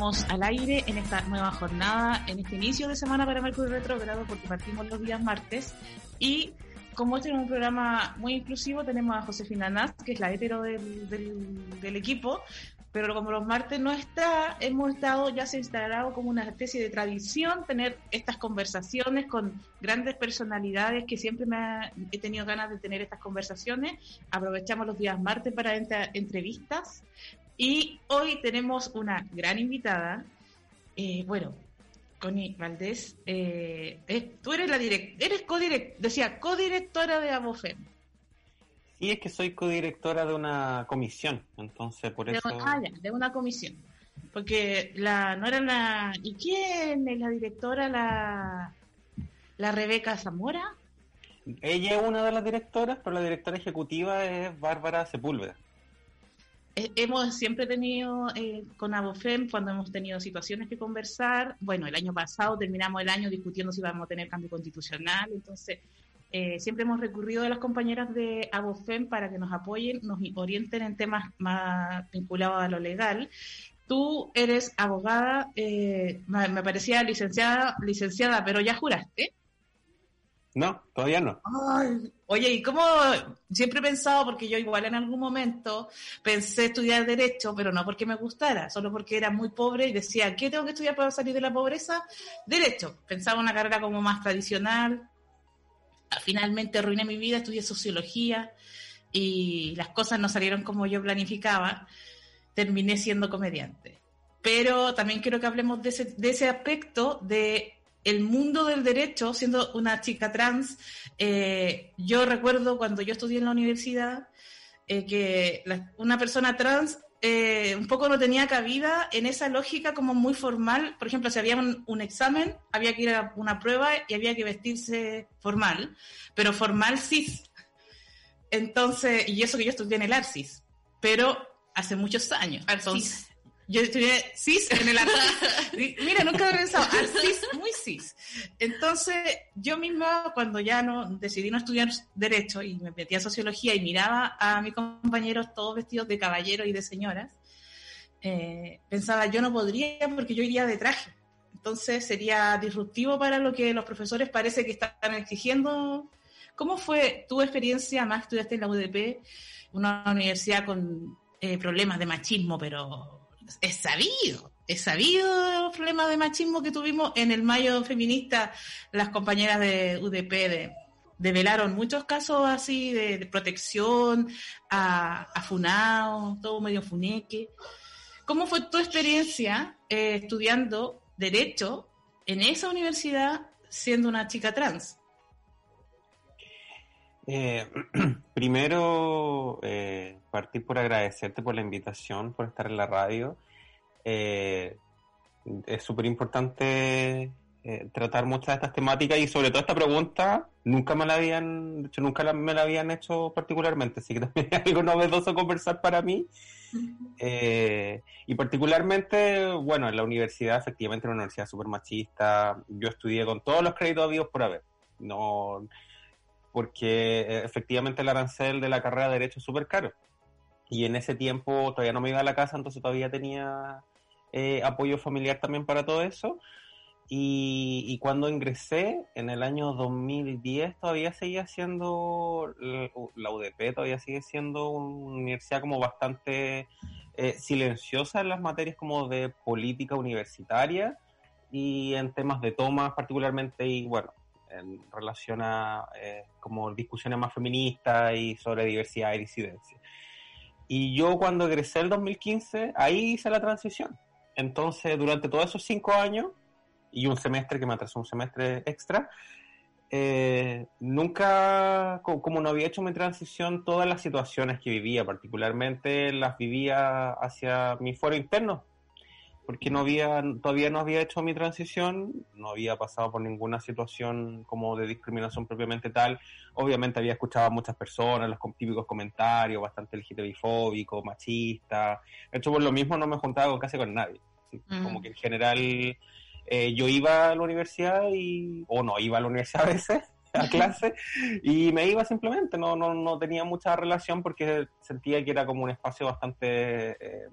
Estamos al aire en esta nueva jornada, en este inicio de semana para Mercurio Retrógrado, porque partimos los días martes. Y como este es un programa muy inclusivo, tenemos a Josefina Naz, que es la hetero del, del, equipo, pero como los martes no está, hemos estado, ya se ha instalado como una especie de tradición tener estas conversaciones con grandes personalidades que siempre me he tenido ganas de tener estas conversaciones. Aprovechamos los días martes para entrevistas y hoy tenemos una gran invitada. Eh, bueno, Connie Valdés, eh, tú eres la direct, eres codirect, decía codirectora de Abofem. Sí, es que soy codirectora de una comisión, entonces por eso. Ah, ya, de una comisión. Porque la, no era la. ¿Y quién es la directora? La, la Rebeca Zamora. Ella es una de las directoras, pero la directora ejecutiva es Bárbara Sepúlveda. Eh, hemos siempre tenido eh, con Abofem, cuando hemos tenido situaciones que conversar, bueno, el año pasado terminamos el año discutiendo si íbamos a tener cambio constitucional, entonces eh, siempre hemos recurrido a las compañeras de Abofem para que nos apoyen, nos orienten en temas más vinculados a lo legal. Tú eres abogada, me parecía licenciada, licenciada, pero ya juraste. No, todavía no. oye, ¿y cómo? Siempre he pensado, porque yo igual en algún momento pensé estudiar Derecho, pero no porque me gustara, solo porque era muy pobre y decía, ¿qué tengo que estudiar para salir de la pobreza? Derecho. Pensaba una carrera como más tradicional. Finalmente arruiné mi vida, estudié Sociología y las cosas no salieron como yo planificaba. Terminé siendo comediante. Pero también quiero que hablemos de ese, de ese aspecto de el mundo del derecho, siendo una chica trans, eh, yo recuerdo cuando yo estudié en la universidad eh, que una persona trans eh, un poco no tenía cabida en esa lógica como muy formal. Por ejemplo, si había un, examen, había que ir a una prueba y había que vestirse formal, pero formal cis. Entonces, y eso que yo estudié en el ARCIS, pero hace muchos años. Entonces, yo estudié cis en el Mira, nunca había pensado, al cis, muy cis. Entonces, yo misma, cuando ya no decidí no estudiar Derecho y me metí a Sociología y miraba a mis compañeros todos vestidos de caballeros y de señoras, eh, pensaba, yo no podría porque yo iría de traje. Entonces, sería disruptivo para lo que los profesores parece que están exigiendo. ¿Cómo fue tu experiencia? Más estudiaste en la UDP, una universidad con eh, problemas de machismo, pero es sabido, es sabido los problemas de machismo que tuvimos en el mayo feminista, las compañeras de UDP de, develaron muchos casos así de, protección a, a todo medio funeque. ¿Cómo fue tu experiencia eh, estudiando Derecho en esa universidad siendo una chica trans? Eh, primero, eh, partir por agradecerte por la invitación, por estar en la radio. Eh, es súper importante eh, tratar muchas de estas temáticas y sobre todo esta pregunta nunca me la habían, de hecho nunca me la habían hecho particularmente, así que también es algo novedoso conversar para mí. y particularmente, bueno, en la universidad, efectivamente, una universidad súper machista, yo estudié con todos los créditos habidos por haber. No, porque eh, efectivamente el arancel de la carrera de Derecho es súper caro. Y en ese tiempo todavía no me iba a la casa, entonces todavía tenía eh, apoyo familiar también para todo eso. Y, cuando ingresé en el año 2010 todavía seguía siendo, la UDP todavía sigue siendo una universidad como bastante eh, silenciosa en las materias como de política universitaria y en temas de tomas particularmente y bueno, en relación a eh, como discusiones más feministas y sobre diversidad y disidencia. Y yo cuando egresé el 2015, ahí hice la transición. Entonces, durante todos esos cinco años y un semestre que me atrasó un semestre extra, eh, nunca, como no había hecho mi transición, todas las situaciones que vivía, particularmente las vivía hacia mi fuero interno, porque no había, todavía no había hecho mi transición, no había pasado por ninguna situación como de discriminación propiamente tal. Obviamente había escuchado a muchas personas, los típicos comentarios, bastante LGTBI-fóbicos, machistas. De hecho, por lo mismo no me juntaba casi con nadie. Como que en general eh, yo iba a la universidad y, o no, iba a la universidad a veces, a clase, y me iba simplemente, no, no, no tenía mucha relación porque sentía que era como un espacio bastante... Eh,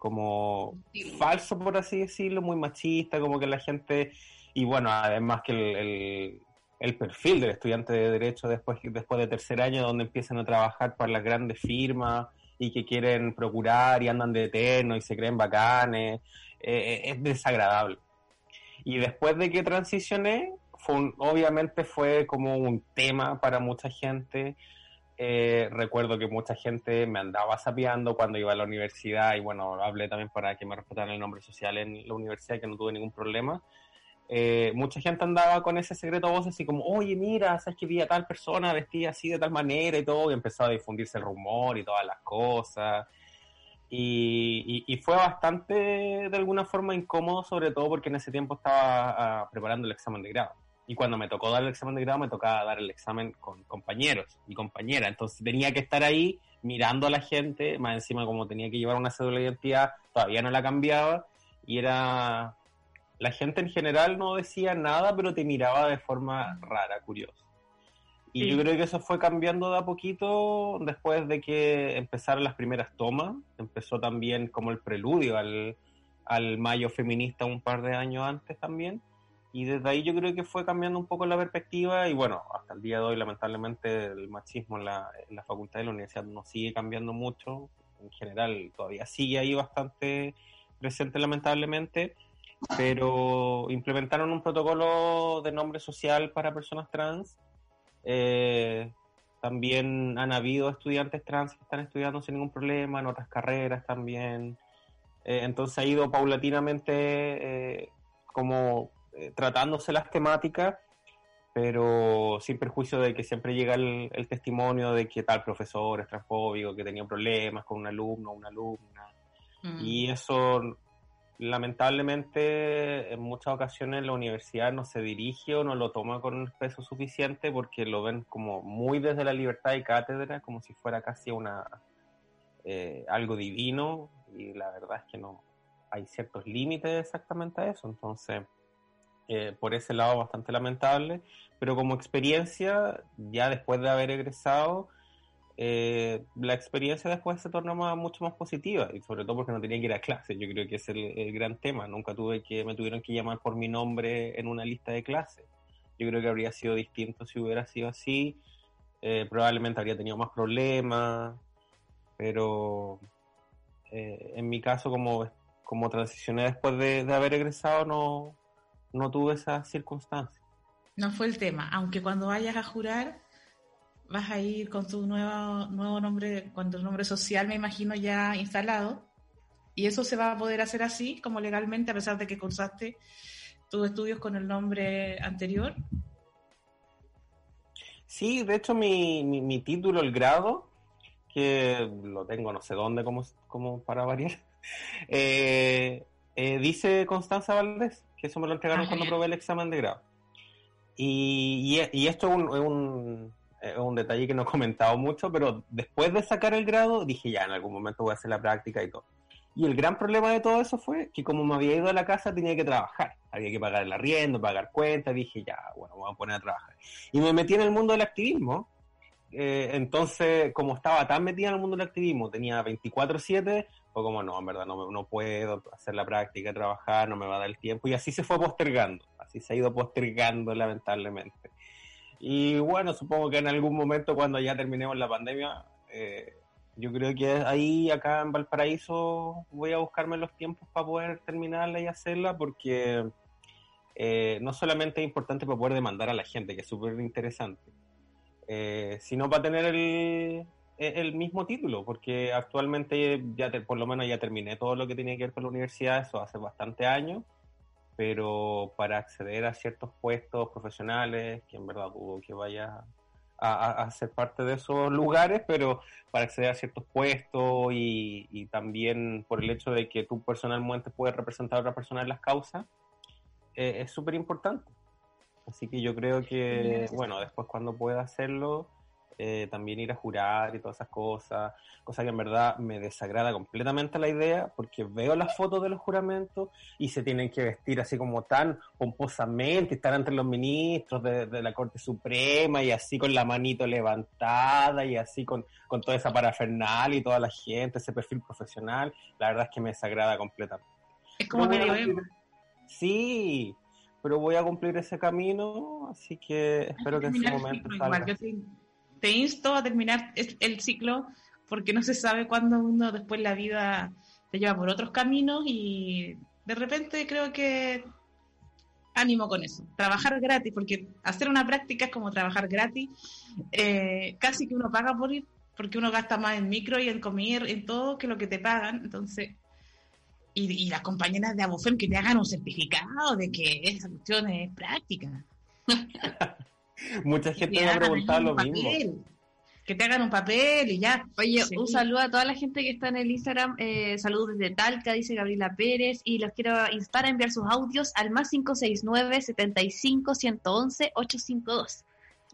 como falso, por así decirlo, muy machista, como que la gente, y bueno, además que el, el, perfil del estudiante de Derecho después, después de tercer año, donde empiezan a trabajar para las grandes firmas y que quieren procurar y andan de eterno y se creen bacanes, eh, es desagradable. Y después de que transicioné, fue obviamente fue como un tema para mucha gente, eh, recuerdo que mucha gente me andaba sapeando cuando iba a la universidad y bueno, hablé también para que me respetaran el nombre social en la universidad, que no tuve ningún problema. Eh, mucha gente andaba con ese secreto a voces así como, oye, mira, sabes que vi a tal persona vestida así de tal manera y todo, y empezó a difundirse el rumor y todas las cosas. Y, y, fue bastante, de alguna forma, incómodo, sobre todo porque en ese tiempo estaba ah, preparando el examen de grado. Y cuando me tocó dar el examen de grado, me tocaba dar el examen con compañeros y compañeras. Entonces tenía que estar ahí mirando a la gente, más encima como tenía que llevar una cédula de identidad, todavía no la cambiaba. Y era... La gente en general no decía nada, pero te miraba de forma rara, curiosa. Y yo creo que eso fue cambiando de a poquito después de que empezaron las primeras tomas. Empezó también como el preludio al, al mayo feminista un par de años antes también. Y desde ahí yo creo que fue cambiando un poco la perspectiva y bueno, hasta el día de hoy lamentablemente el machismo en la, en la facultad de la universidad no sigue cambiando mucho, en general todavía sigue ahí bastante presente lamentablemente, pero implementaron un protocolo de nombre social para personas trans. Eh, también han habido estudiantes trans que están estudiando sin ningún problema, en otras carreras también. Eh, entonces ha ido paulatinamente eh, como eh, tratándose las temáticas, pero sin perjuicio de que siempre llega el, testimonio de que tal profesor es transfóbico, que tenía problemas con un alumno o una alumna. Mm. Y eso, lamentablemente, en muchas ocasiones la universidad no se dirige o no lo toma con el peso suficiente porque lo ven como muy desde la libertad de cátedra, como si fuera casi una eh, algo divino, y la verdad es que no hay ciertos límites exactamente a eso. Entonces, eh, por ese lado bastante lamentable, pero como experiencia, ya después de haber egresado, eh, la experiencia después se tornó mucho más positiva, y sobre todo porque no tenía que ir a clase, yo creo que es el, gran tema, nunca tuve que, me tuvieron que llamar por mi nombre en una lista de clases, yo creo que habría sido distinto si hubiera sido así, eh, probablemente habría tenido más problemas, pero en mi caso como, como transicioné después de haber egresado no, no tuve esa circunstancia. No fue el tema, aunque cuando vayas a jurar vas a ir con tu nuevo, nuevo nombre, con tu nombre social, me imagino, ya instalado. Y eso se va a poder hacer así, como legalmente, a pesar de que cursaste tus estudios con el nombre anterior. Sí, de hecho mi, mi, título, el grado, que lo tengo no sé dónde como, como para variar, eh, eh, dice Constanza Valdés que eso me lo entregaron ah, cuando probé el examen de grado. Y, y, esto es un, un, detalle que no he comentado mucho, pero después de sacar el grado dije ya, en algún momento voy a hacer la práctica y todo. Y el gran problema de todo eso fue que como me había ido a la casa tenía que trabajar. Había que pagar el arriendo, pagar cuentas. Dije, ya, bueno, voy a poner a trabajar. Y me metí en el mundo del activismo. Eh, entonces, como estaba tan metida en el mundo del activismo, tenía 24/7, fue como, no, en verdad, no, no puedo hacer la práctica, trabajar, no me va a dar el tiempo. Y así se fue postergando, así se ha ido postergando lamentablemente. Y bueno, supongo que en algún momento cuando ya terminemos la pandemia, eh, yo creo que ahí acá en Valparaíso voy a buscarme los tiempos para poder terminarla y hacerla porque eh, no solamente es importante para poder demandar a la gente, que es súper interesante, eh, sino para tener el, el mismo título, porque actualmente ya por lo menos ya terminé todo lo que tenía que ver con la universidad, eso hace bastante años, pero para acceder a ciertos puestos profesionales, que en verdad dudo que vaya a, ser parte de esos lugares, pero para acceder a ciertos puestos y, también por el hecho de que tú personalmente puedes representar a otra persona en las causas, eh, es súper importante. Así que yo creo que, bueno, después cuando pueda hacerlo, eh, también ir a jurar y todas esas cosas, cosa que en verdad me desagrada completamente la idea, porque veo las fotos de los juramentos y se tienen que vestir así como tan pomposamente, estar entre los ministros de, la Corte Suprema y así con la manito levantada y así con, con toda esa parafernalia y toda la gente, ese perfil profesional, la verdad es que me desagrada completamente. Es como medio Sí, pero voy a cumplir ese camino, así que espero que en su momento salga te insto a terminar el ciclo porque no se sabe cuándo uno después la vida te lleva por otros caminos y de repente creo que ánimo con eso. Trabajar gratis, porque hacer una práctica es como trabajar gratis. Eh, casi que uno paga por ir, porque uno gasta más en micro y en comer, en todo, que lo que te pagan. Entonces, y, las compañeras de Abofem que te hagan un certificado de que esa cuestión es práctica. Mucha gente me ha preguntado lo mismo. Que te hagan un papel y ya. Oye, un saludo a toda la gente que está en el Instagram. Eh, saludos desde Talca, dice Gabriela Pérez. Y los quiero instar a enviar sus audios al más 569 75 111 852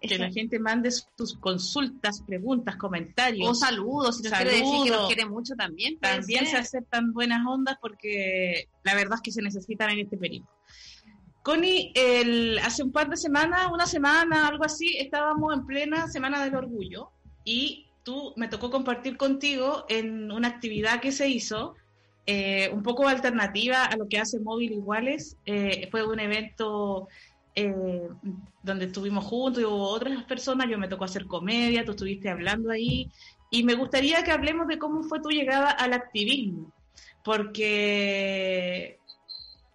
que la gente mande sus consultas, preguntas, comentarios. O saludos, si nos quiere decir que nos quiere mucho también. También se aceptan buenas ondas porque la verdad es que se necesitan en este periodo. Connie, hace un par de semanas, una semana, algo así, estábamos en plena Semana del Orgullo y tú me tocó compartir contigo en una actividad que se hizo, eh, un poco alternativa a lo que hace Móvil Iguales. Eh, fue un evento eh, donde estuvimos juntos y hubo otras personas, yo me tocó hacer comedia, tú estuviste hablando ahí, y me gustaría que hablemos de cómo fue tu llegada al activismo, porque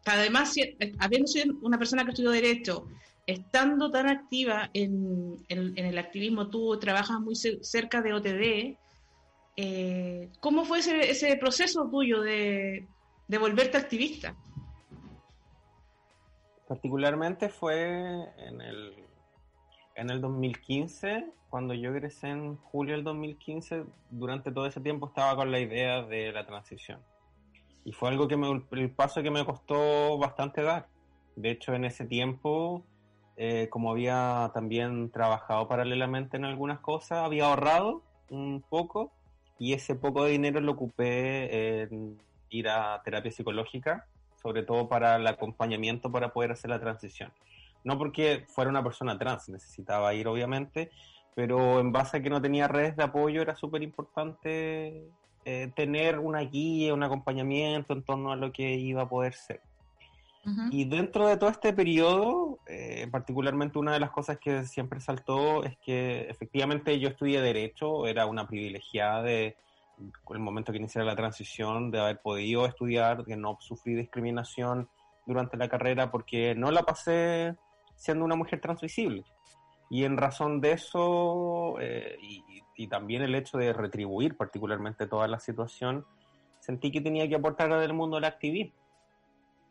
además, habiendo sido una persona que estudió Derecho, estando tan activa en, el activismo, tú trabajas muy cerca de OTD, eh, ¿cómo fue ese, proceso tuyo de, volverte activista? Particularmente fue en el, en el 2015, cuando yo egresé en julio del 2015, durante todo ese tiempo estaba con la idea de la transición y fue algo que me, el paso que me costó bastante dar. De hecho, en ese tiempo, eh, como había también trabajado paralelamente en algunas cosas, había ahorrado un poco y ese poco de dinero lo ocupé en ir a terapia psicológica, sobre todo para el acompañamiento para poder hacer la transición. No porque fuera una persona trans, necesitaba ir obviamente, pero en base a que no tenía redes de apoyo era súper importante eh, tener una guía, un acompañamiento en torno a lo que iba a poder ser. Y dentro de todo este periodo, eh, particularmente una de las cosas que siempre saltó es que efectivamente yo estudié Derecho, era una privilegiada de el momento que inicié la transición, de haber podido estudiar, de no sufrir discriminación durante la carrera porque no la pasé siendo una mujer transvisible. Y en razón de eso, eh, y, y también el hecho de retribuir particularmente toda la situación, sentí que tenía que aportar al mundo del activismo.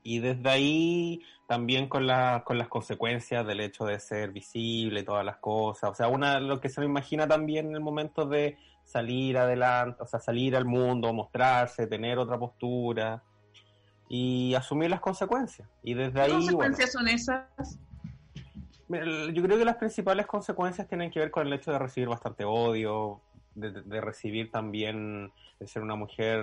Y desde ahí también con, la, con las consecuencias del hecho de ser visible y todas las cosas. O sea, una, lo que se me imagina también en el momento de salir adelante, o sea, salir al mundo, mostrarse, tener otra postura y asumir las consecuencias. Y desde ahí... ¿Qué consecuencias son esas? Yo creo que las principales consecuencias tienen que ver con el hecho de recibir bastante odio, de, recibir también, de ser una mujer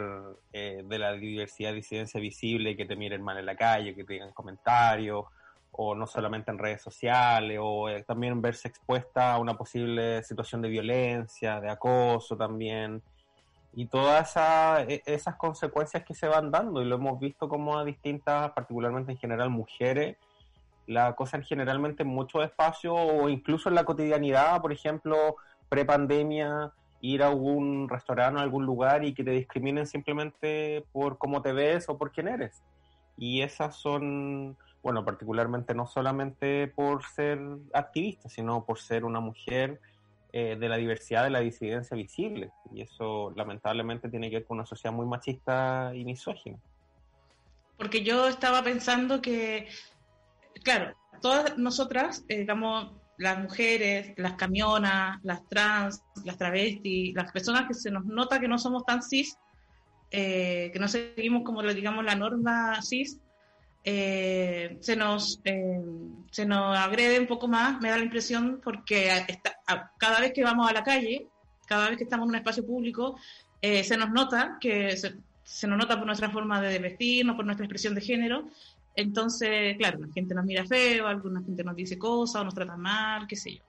eh, de la diversidad, disidencia visible, que te miren mal en la calle, que te digan comentarios, o no solamente en redes sociales, o eh, también verse expuesta a una posible situación de violencia, de acoso también, y todas e, esas consecuencias que se van dando, y lo hemos visto como a distintas, particularmente en general mujeres, la cosa generalmente en mucho espacio o incluso en la cotidianidad, por ejemplo, pre-pandemia, ir a algún restaurante o algún lugar y que te discriminen simplemente por cómo te ves o por quién eres. Y esas son, bueno, particularmente no solamente por ser activista, sino por ser una mujer eh, de la diversidad, de la disidencia visible. Y eso lamentablemente tiene que ver con una sociedad muy machista y misógina. Porque yo estaba pensando que claro, todas nosotras, digamos, las mujeres, las camionas, las trans, las travestis, las personas que se nos nota que no somos tan cis, eh, que no seguimos como digamos la norma cis, eh, se nos eh, se nos agrede un poco más, me da la impresión, porque cada vez que vamos a la calle, cada vez que estamos en un espacio público, se nos nota que se, se, nos nota por nuestra forma de vestirnos, por nuestra expresión de género, entonces, claro, la gente nos mira feo, alguna gente nos dice cosas o nos trata mal, qué sé yo.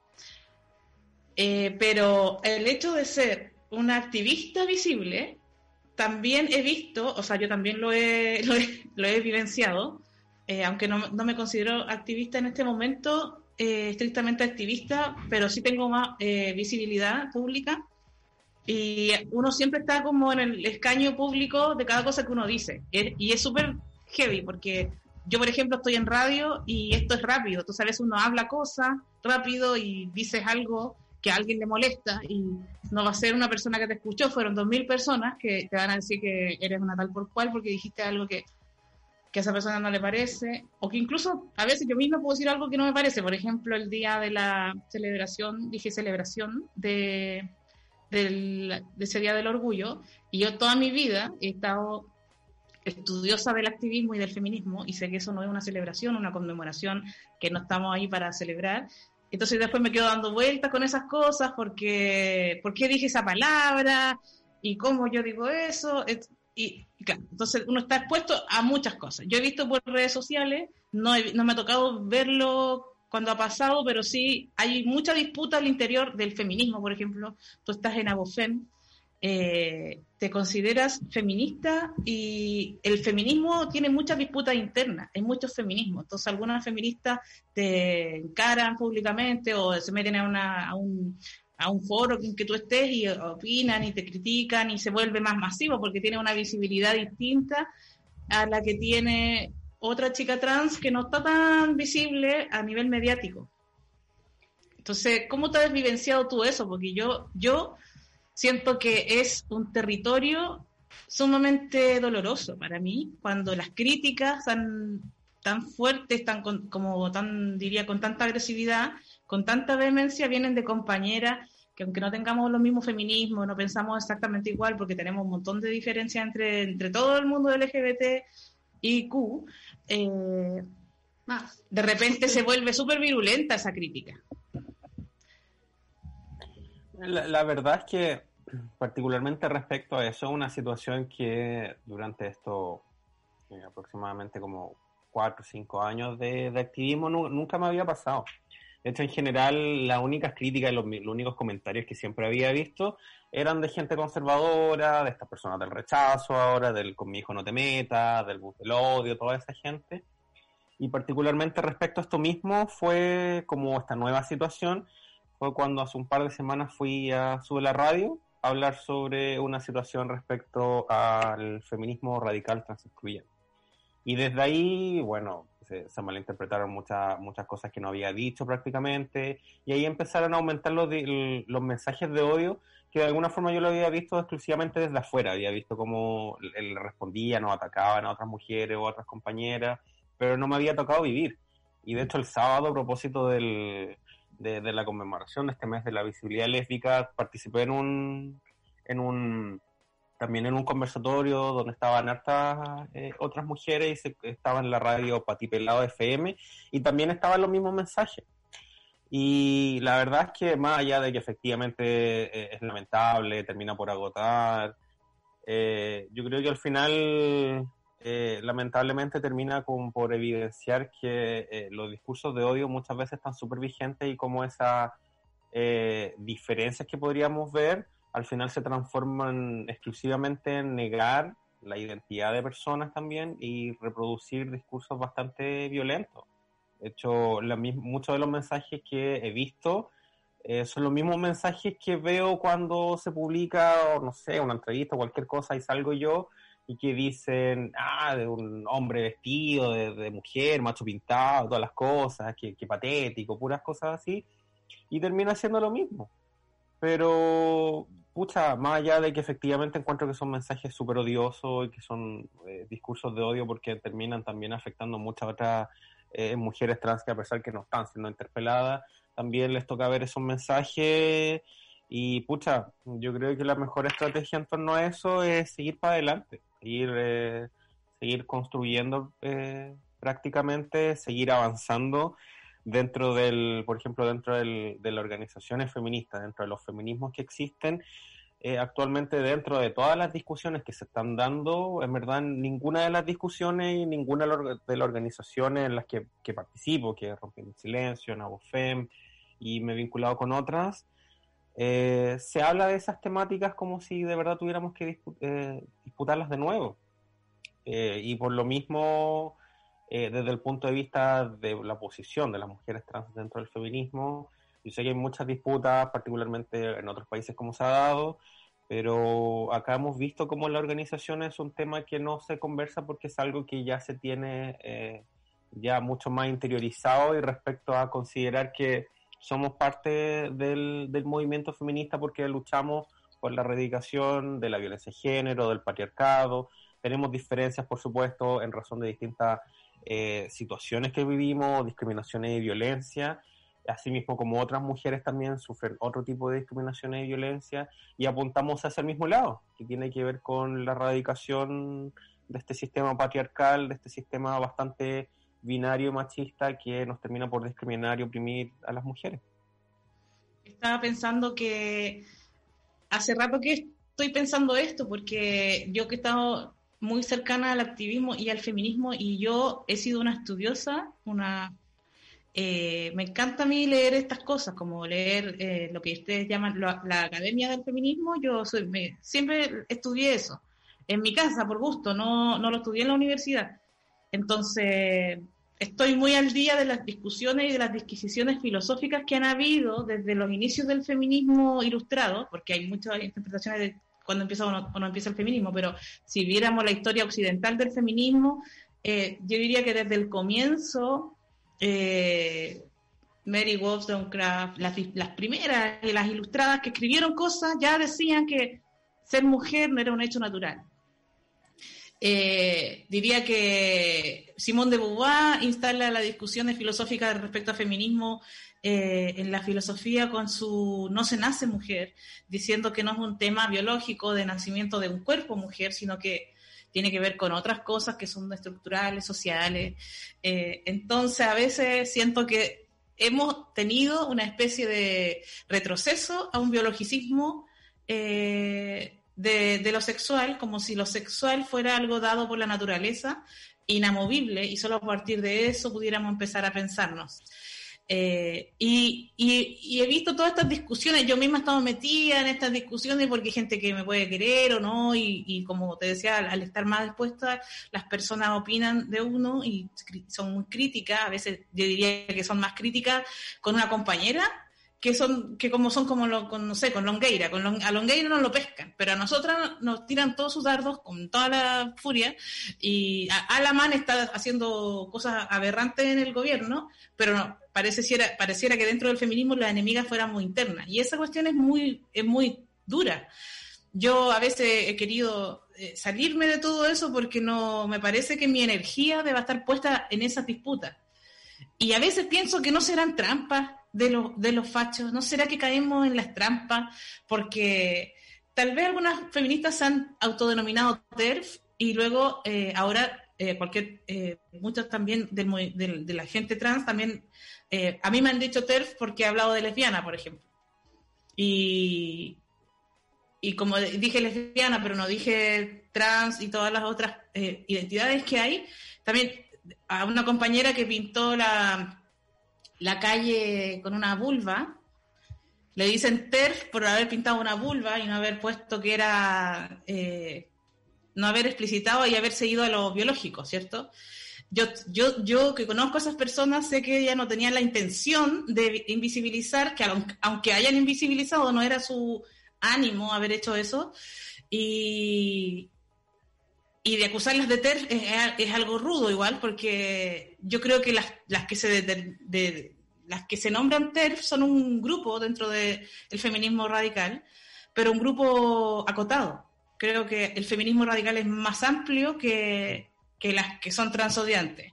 Eh, pero el hecho de ser una activista visible, también he visto, o sea, yo también lo he, lo he, vivenciado, eh, aunque no, me considero activista en este momento, eh, estrictamente activista, pero sí tengo más visibilidad pública y uno siempre está como en el escaño público de cada cosa que uno dice. Y es súper heavy porque yo, por ejemplo, estoy en radio y esto es rápido. Tú sabes, uno habla cosas rápido y dices algo que a alguien le molesta y no va a ser una persona que te escuchó, fueron dos mil personas que te van a decir que eres una tal por cual porque dijiste algo que, que a esa persona no le parece, o que incluso a veces yo misma puedo decir algo que no me parece. Por ejemplo, el día de la celebración, dije celebración de, del, de ese Día del Orgullo, y yo toda mi vida he estado estudiosa del activismo y del feminismo y sé que eso no es una celebración, una conmemoración, que no estamos ahí para celebrar. Entonces después me quedo dando vueltas con esas cosas porque, ¿por qué dije esa palabra? ¿Y cómo yo digo eso? Y, claro, entonces uno está expuesto a muchas cosas. Yo he visto por redes sociales, no, no me ha tocado verlo cuando ha pasado, pero sí hay mucha disputa al interior del feminismo, por ejemplo. Tú estás en Abofem, eh, te consideras feminista y el feminismo tiene muchas disputas internas, hay muchos feminismos, entonces algunas feministas te encaran públicamente o se meten a, un, a un foro en que tú estés y opinan y te critican y se vuelve más masivo porque tiene una visibilidad distinta a la que tiene otra chica trans que no está tan visible a nivel mediático. Entonces, ¿cómo te has vivenciado tú eso? Porque yo, yo siento que es un territorio sumamente doloroso para mí, cuando las críticas tan, tan fuertes, tan como tan diría con tanta agresividad, con tanta vehemencia, vienen de compañeras que aunque no tengamos los mismos feminismos, no pensamos exactamente igual, porque tenemos un montón de diferencias entre, entre todo el mundo LGBT y Q, eh, de repente se vuelve súper virulenta esa crítica. La, verdad es que, particularmente respecto a eso, una situación que durante estos eh, aproximadamente como cuatro o cinco años de, activismo nunca me había pasado. De hecho, en general, las únicas críticas y los, únicos comentarios que siempre había visto eran de gente conservadora, de estas personas del rechazo ahora, del con mi hijo no te metas, del bus del odio, toda esa gente. Y particularmente respecto a esto mismo fue como esta nueva situación fue cuando hace un par de semanas fui a Sube la Radio hablar sobre una situación respecto al feminismo radical transexcluyente. Y desde ahí, bueno, se, malinterpretaron muchas muchas cosas que no había dicho prácticamente, y ahí empezaron a aumentar los, los mensajes de odio, que de alguna forma yo lo había visto exclusivamente desde afuera, había visto cómo él respondía, no atacaban a otras mujeres o a otras compañeras, pero no me había tocado vivir. Y de hecho el sábado, a propósito del, de, la conmemoración de este mes de la visibilidad lésbica, participé en un, en un también en un conversatorio donde estaban hartas eh, otras mujeres y estaba en la radio Patipelado FM y también estaban los mismos mensajes. Y la verdad es que más allá de que efectivamente eh, es lamentable, termina por agotar, eh, yo creo que al final eh, lamentablemente termina con, por evidenciar que eh, los discursos de odio muchas veces están súper vigentes y como esas eh, diferencias que podríamos ver al final se transforman exclusivamente en negar la identidad de personas también y reproducir discursos bastante violentos. De hecho, muchos de los mensajes que he visto son los mismos mensajes que veo cuando se publica, no sé, una entrevista o cualquier cosa y salgo yo y que dicen, ah, de un hombre vestido de, mujer, macho pintado, todas las cosas, que, patético, puras cosas así, y termina siendo lo mismo. Pero, pucha, más allá de que efectivamente encuentro que son mensajes súper odiosos y que son eh, discursos de odio porque terminan también afectando muchas otras eh, mujeres trans que a pesar que no están siendo interpeladas, también les toca ver esos mensajes y pucha, yo creo que la mejor estrategia en torno a eso es seguir para adelante, seguir, eh, seguir construyendo eh, prácticamente, seguir avanzando dentro del, por ejemplo, dentro del, de las organizaciones feministas, dentro de los feminismos que existen, eh, actualmente dentro de todas las discusiones que se están dando, en verdad ninguna de las discusiones y ninguna de las organizaciones en las que, participo, que Rompiendo el Silencio, Nabofem, y me he vinculado con otras, eh, se habla de esas temáticas como si de verdad tuviéramos que eh, disputarlas de nuevo. y por lo mismo, desde el punto de vista de la posición de las mujeres trans dentro del feminismo, yo sé que hay muchas disputas, particularmente en otros países como se ha dado, pero acá hemos visto cómo la organización es un tema que no se conversa porque es algo que ya se tiene eh, ya mucho más interiorizado y respecto a considerar que somos parte del, del movimiento feminista porque luchamos por la erradicación de la violencia de género, del patriarcado. Tenemos diferencias, por supuesto, en razón de distintas eh, situaciones que vivimos, discriminaciones y violencia, asimismo como otras mujeres también sufren otro tipo de discriminaciones y violencia y apuntamos hacia el mismo lado, que tiene que ver con la erradicación de este sistema patriarcal, de este sistema bastante binario machista que nos termina por discriminar y oprimir a las mujeres. Estaba pensando que hace rato que estoy pensando esto, porque yo que he estado muy cercana al activismo y al feminismo y yo he sido una estudiosa, una eh, me encanta a mí leer estas cosas, como leer eh, lo que ustedes llaman la, Academia del Feminismo. Yo soy, siempre estudié eso, en mi casa, por gusto, no, no lo estudié en la universidad. Entonces, estoy muy al día de las discusiones y de las disquisiciones filosóficas que han habido desde los inicios del feminismo ilustrado, porque hay muchas interpretaciones de cuando empieza o no, empieza el feminismo, pero si viéramos la historia occidental del feminismo, eh, yo diría que desde el comienzo eh, Mary Wollstonecraft, las, las primeras y las ilustradas que escribieron cosas ya decían que ser mujer no era un hecho natural. Eh, diría que Simone de Beauvoir instala la discusión filosófica respecto al feminismo eh, en la filosofía con su No se nace mujer, diciendo que no es un tema biológico de nacimiento de un cuerpo mujer, sino que tiene que ver con otras cosas que son estructurales, sociales. Eh, entonces, a veces siento que hemos tenido una especie de retroceso a un biologicismo de, lo sexual, como si lo sexual fuera algo dado por la naturaleza, inamovible, y solo a partir de eso pudiéramos empezar a pensarnos. Eh, y, he visto todas estas discusiones, yo misma he estado metida en estas discusiones porque hay gente que me puede querer o no, y, como te decía, al, estar más dispuesta, las personas opinan de uno y son muy críticas, a veces yo diría que son más críticas con una compañera que son que como son como lo, con, no sé con Longueira con a Longueira no lo pescan pero a nosotras nos tiran todos sus dardos con toda la furia y Alaman está haciendo cosas aberrantes en el gobierno pero no pareciera, pareciera que dentro del feminismo las enemigas fueran muy internas. Y esa cuestión es muy, es muy dura. Yo a veces he querido eh, salirme de todo eso porque no me parece que mi energía deba estar puesta en esas disputas. Y a veces pienso que no serán trampas de los, de los fachos, no será que caemos en las trampas, porque tal vez algunas feministas se han autodenominado TERF y luego eh, ahora eh, cualquier, muchas también de la gente trans también eh, a mí me han dicho TERF porque he hablado de lesbiana, por ejemplo. Y, y como dije lesbiana, pero no dije trans y todas las otras eh, identidades que hay, también a una compañera que pintó la, la calle con una vulva, le dicen TERF por haber pintado una vulva y no haber puesto que era, eh, no haber explicitado y haber seguido a lo biológico, ¿cierto? Yo, yo, yo que conozco a esas personas sé que ella no tenía la intención de invisibilizar, que aunque hayan invisibilizado no era su ánimo haber hecho eso, y, y de acusarlas de TERF es, algo rudo igual, porque yo creo que las, las que se las que se nombran TERF son un grupo dentro del feminismo radical, pero un grupo acotado. Creo que el feminismo radical es más amplio que, que las que son transodiantes.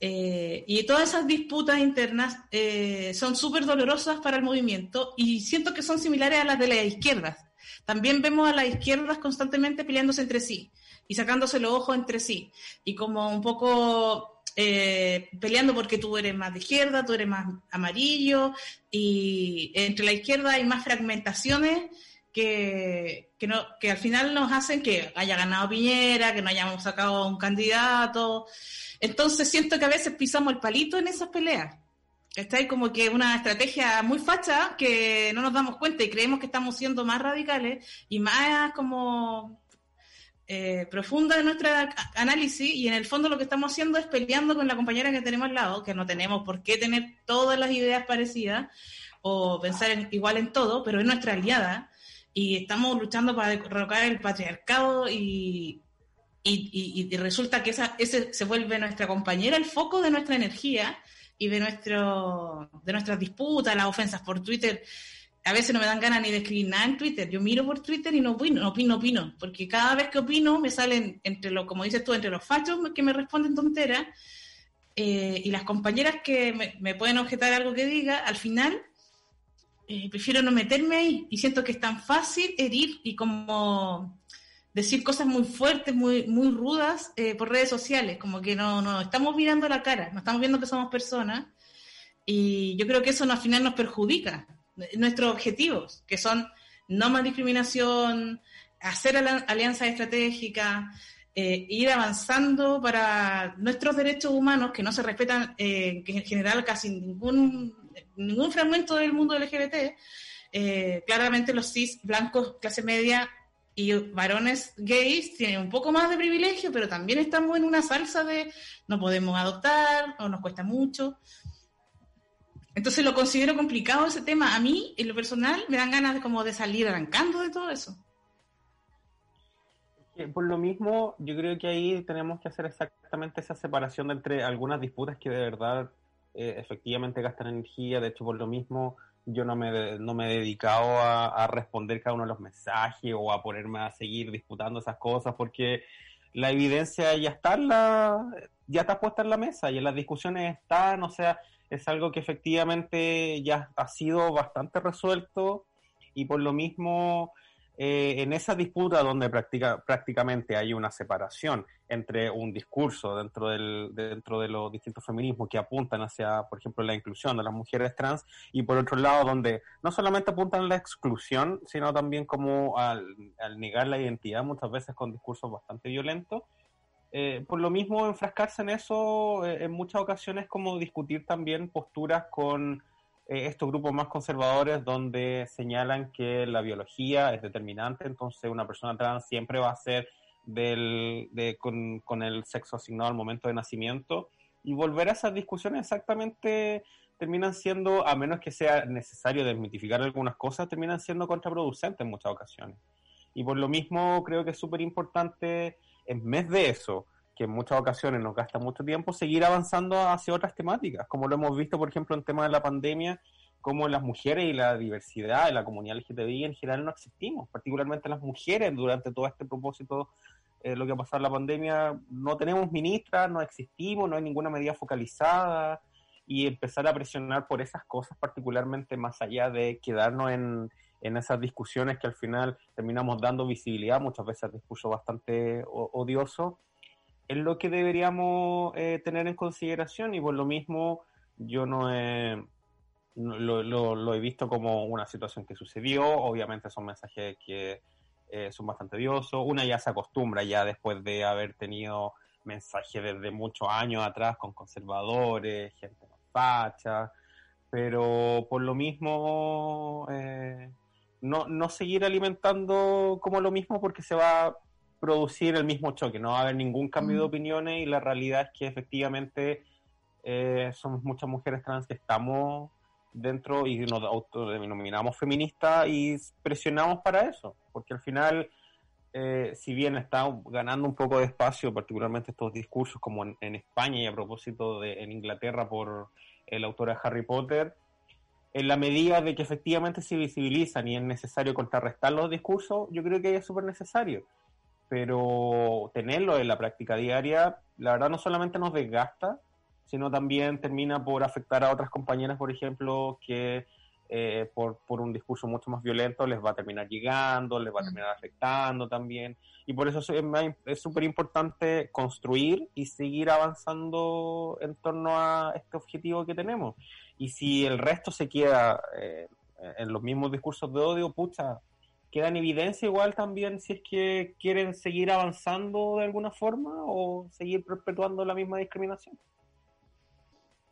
Eh, y todas esas disputas internas eh, son súper dolorosas para el movimiento y siento que son similares a las de las izquierdas. También vemos a las izquierdas constantemente peleándose entre sí y sacándose los ojos entre sí y como un poco eh, peleando porque tú eres más de izquierda, tú eres más amarillo y entre la izquierda hay más fragmentaciones que, que, no, que al final nos hacen que haya ganado Piñera, que no hayamos sacado un candidato. Entonces siento que a veces pisamos el palito en esas peleas. Está ahí como que una estrategia muy facha que no nos damos cuenta y creemos que estamos siendo más radicales y más como eh, profunda de nuestro análisis y en el fondo lo que estamos haciendo es peleando con la compañera que tenemos al lado, que no tenemos por qué tener todas las ideas parecidas o pensar igual en todo, pero es nuestra aliada y estamos luchando para derrocar el patriarcado y, y, resulta que esa, ese se vuelve nuestra compañera, el foco de nuestra energía y de, nuestro, de nuestras disputas, las ofensas por Twitter. A veces no me dan ganas ni de escribir nada en Twitter. Yo miro por Twitter y no opino, no opino, opino. Porque cada vez que opino me salen, entre lo, como dices tú, entre los fachos que me responden tonteras eh, y las compañeras que me, pueden objetar algo que diga, al final eh, prefiero no meterme ahí y siento que es tan fácil herir y como decir cosas muy fuertes, muy, muy rudas eh, por redes sociales, como que no, no estamos mirando la cara, no estamos viendo que somos personas y yo creo que eso al final nos perjudica nuestros objetivos, que son no más discriminación, hacer alianzas estratégicas, eh, ir avanzando para nuestros derechos humanos que no se respetan en general casi ningún ningún fragmento del mundo LGBT, eh, claramente los cis blancos, clase media y varones gays tienen un poco más de privilegio, pero también estamos en una salsa de no podemos adoptar o nos cuesta mucho. Entonces lo considero complicado ese tema. A mí, en lo personal, me dan ganas de, como de salir arrancando de todo eso. Por lo mismo, yo creo que ahí tenemos que hacer exactamente esa separación entre algunas disputas que de verdad eh, efectivamente gastan energía, de hecho por lo mismo yo no me, no me he dedicado a, responder cada uno de los mensajes o a ponerme a seguir disputando esas cosas porque la evidencia ya está la, ya está puesta en la mesa y en las discusiones están, o sea, es algo que efectivamente ya ha sido bastante resuelto y por lo mismo eh, en esa disputa donde práctica, prácticamente hay una separación entre un discurso dentro, del, dentro de los distintos feminismos que apuntan hacia, por ejemplo, la inclusión de las mujeres trans y por otro lado donde no solamente apuntan a la exclusión, sino también como al, negar la identidad muchas veces con discursos bastante violentos. Eh, por lo mismo, enfrascarse en eso eh, en muchas ocasiones como discutir también posturas con eh, estos grupos más conservadores donde señalan que la biología es determinante, entonces una persona trans siempre va a ser del, de, con, con, el sexo asignado al momento de nacimiento y volver a esas discusiones exactamente terminan siendo, a menos que sea necesario desmitificar algunas cosas, terminan siendo contraproducentes en muchas ocasiones. Y por lo mismo creo que es súper importante, en vez de eso, que en muchas ocasiones nos gasta mucho tiempo, seguir avanzando hacia otras temáticas, como lo hemos visto, por ejemplo, en tema de la pandemia, como las mujeres y la diversidad la comunidad LGTBI en general no existimos, particularmente las mujeres durante todo este propósito, eh, lo que ha pasado en la pandemia, no tenemos ministras, no existimos, no hay ninguna medida focalizada y empezar a presionar por esas cosas, particularmente más allá de quedarnos en, en esas discusiones que al final terminamos dando visibilidad, muchas veces discurso bastante odioso, es lo que deberíamos eh, tener en consideración y por lo mismo yo no he, lo, he visto como una situación que sucedió, obviamente son mensajes que eh, son bastante odiosos, una ya se acostumbra ya después de haber tenido mensajes desde muchos años atrás con conservadores, gente facha, pero por lo mismo eh, no, no seguir alimentando como lo mismo porque se va producir el mismo choque, no va a haber ningún cambio de mm. opiniones y la realidad es que efectivamente eh, somos muchas mujeres trans que estamos dentro y nos autodenominamos feministas y presionamos para eso, porque al final, eh, si bien está ganando un poco de espacio, particularmente estos discursos como en, España y a propósito de en Inglaterra por el autor de Harry Potter, en la medida de que efectivamente se visibilizan y es necesario contrarrestar los discursos, yo creo que es súper necesario. Pero tenerlo en la práctica diaria, la verdad no solamente nos desgasta, sino también termina por afectar a otras compañeras, por ejemplo, que eh, por, por, un discurso mucho más violento les va a terminar llegando, les va a mm. terminar afectando también. Y por eso es súper importante construir y seguir avanzando en torno a este objetivo que tenemos. Y si el resto se queda eh, en los mismos discursos de odio, pucha, queda en evidencia igual también si es que quieren seguir avanzando de alguna forma o seguir perpetuando la misma discriminación.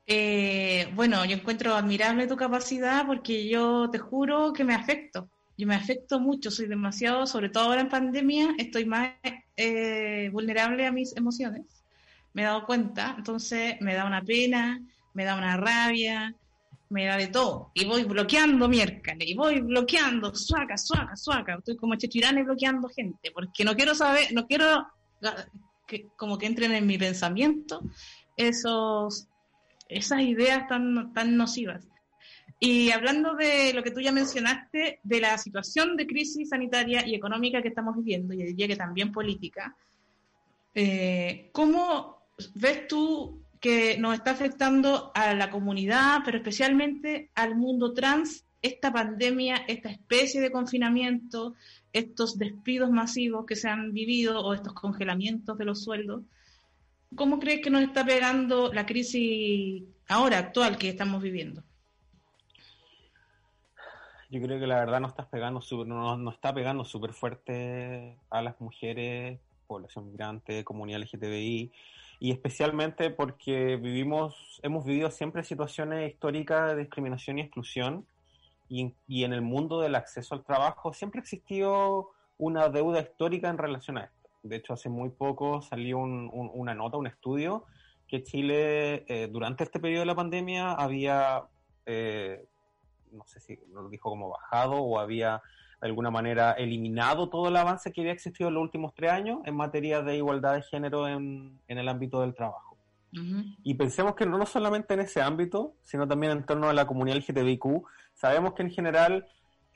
Eh, bueno, yo encuentro admirable tu capacidad porque yo te juro que me afecto. Yo me afecto mucho, soy demasiado, sobre todo ahora en pandemia, estoy más eh, vulnerable a mis emociones. Me he dado cuenta, entonces me da una pena, me da una rabia, me da de todo. Y voy bloqueando miércoles, y voy bloqueando, suaca, suaca, suaca. Estoy como chechirane bloqueando gente, porque no quiero saber, no quiero que, como que entren en mi pensamiento esos esas ideas tan, tan nocivas. Y hablando de lo que tú ya mencionaste, de la situación de crisis sanitaria y económica que estamos viviendo, y diría que también política, eh, ¿cómo ves tú que nos está afectando a la comunidad, pero especialmente al mundo trans, esta pandemia, esta especie de confinamiento, estos despidos masivos que se han vivido o estos congelamientos de los sueldos? ¿Cómo crees que nos está pegando la crisis ahora, actual, que estamos viviendo? Yo creo que la verdad nos está pegando no, está pegando súper fuerte a las mujeres, población migrante, comunidad LGTBI, y especialmente porque vivimos, hemos vivido siempre situaciones históricas de discriminación y exclusión, y, y en el mundo del acceso al trabajo siempre existió una deuda histórica en relación a esto. De hecho, hace muy poco salió una nota, un estudio, que Chile eh, durante este periodo de la pandemia había, eh, no sé si lo dijo como bajado o había de alguna manera eliminado todo el avance que había existido en los últimos tres años en materia de igualdad de género en, el ámbito del trabajo. Y pensemos que no solamente en ese ámbito, sino también en torno a la comunidad LGTBIQ, sabemos que en general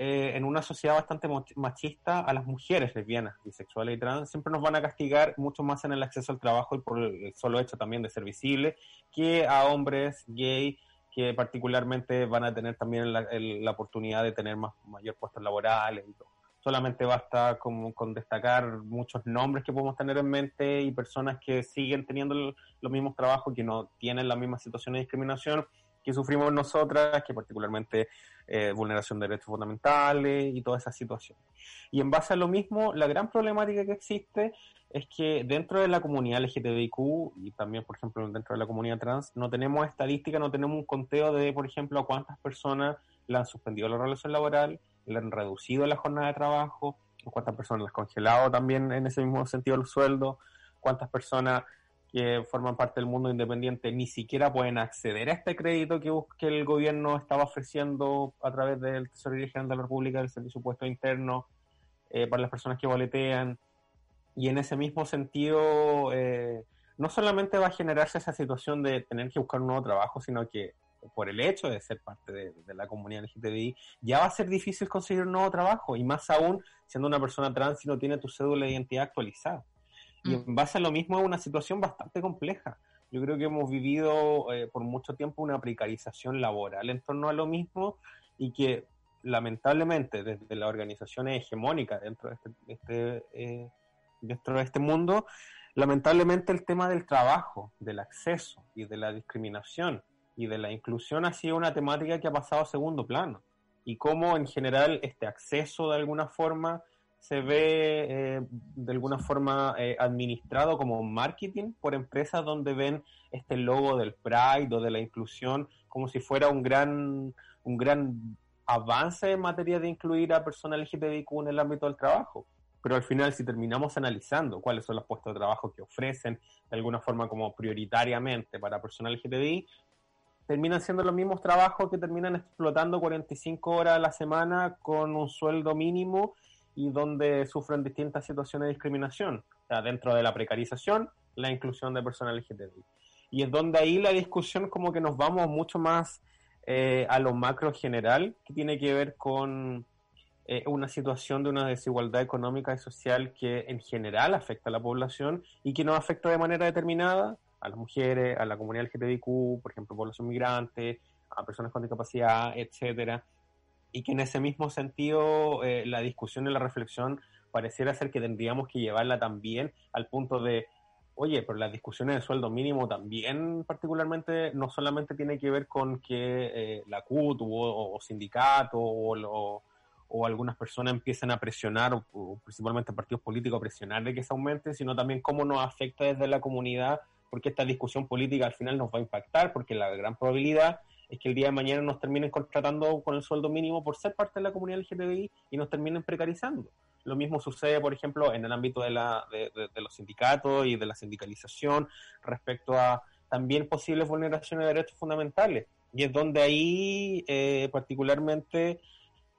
eh, en una sociedad bastante machista a las mujeres lesbianas, bisexuales y trans siempre nos van a castigar mucho más en el acceso al trabajo y por el solo hecho también de ser visible que a hombres gay que particularmente van a tener también la, oportunidad de tener más mayor puestos laborales y. Solamente basta con, con, destacar muchos nombres que podemos tener en mente y personas que siguen teniendo los mismos trabajos, que no tienen la misma situación de discriminación que sufrimos nosotras, que particularmente eh, vulneración de derechos fundamentales y toda esa situación. Y en base a lo mismo, la gran problemática que existe es que dentro de la comunidad LGTBIQ y también, por ejemplo, dentro de la comunidad trans, no tenemos estadística, no tenemos un conteo de, por ejemplo, a cuántas personas le han suspendido la relación laboral, le han reducido la jornada de trabajo, cuántas personas le han congelado también en ese mismo sentido el sueldo, cuántas personas que forman parte del mundo independiente ni siquiera pueden acceder a este crédito que, que el gobierno estaba ofreciendo a través del Tesorería General de la República, del Servicio Puesto Interno, eh, para las personas que boletean. Y en ese mismo sentido, eh, no solamente va a generarse esa situación de tener que buscar un nuevo trabajo, sino que por el hecho de ser parte de, de, la comunidad LGTBI, ya va a ser difícil conseguir un nuevo trabajo, y más aún siendo una persona trans y no tiene tu cédula de identidad actualizada. Y mm. en base a lo mismo es una situación bastante compleja. Yo creo que hemos vivido eh, por mucho tiempo una precarización laboral en torno a lo mismo y que lamentablemente desde las organizaciones hegemónicas dentro de este, este eh, dentro de este mundo, lamentablemente el tema del trabajo, del acceso y de la discriminación y de la inclusión ha sido una temática que ha pasado a segundo plano. Y cómo en general este acceso de alguna forma se ve eh, de alguna forma eh, administrado como marketing por empresas donde ven este logo del Pride o de la inclusión como si fuera un gran, un gran avance en materia de incluir a personas LGTBIQ en el ámbito del trabajo. Pero al final, si terminamos analizando cuáles son los puestos de trabajo que ofrecen de alguna forma como prioritariamente para personas LGTBI, terminan siendo los mismos trabajos que terminan explotando 45 horas a la semana con un sueldo mínimo y donde sufren distintas situaciones de discriminación, o sea, dentro de la precarización, la inclusión de personas LGTBI. Y es donde ahí la discusión como que nos vamos mucho más eh, a lo macro general, que tiene que ver con eh, una situación de una desigualdad económica y social que en general afecta a la población y que nos afecta de manera determinada a las mujeres, a la comunidad LGTBIQ, por ejemplo, población migrante, a personas con discapacidad, etcétera, y que en ese mismo sentido eh, la discusión y la reflexión pareciera ser que tendríamos que llevarla también al punto de, oye, pero las discusiones del sueldo mínimo también particularmente no solamente tiene que ver con que eh, la CUT o, o sindicato o, o, algunas personas empiecen a presionar, o, principalmente partidos políticos a presionar de que se aumente, sino también cómo nos afecta desde la comunidad, porque esta discusión política al final nos va a impactar, porque la gran probabilidad es que el día de mañana nos terminen contratando con el sueldo mínimo por ser parte de la comunidad LGTBI y nos terminen precarizando. Lo mismo sucede, por ejemplo, en el ámbito de, la, de, los sindicatos y de la sindicalización respecto a también posibles vulneraciones de derechos fundamentales. Y es donde ahí, eh, particularmente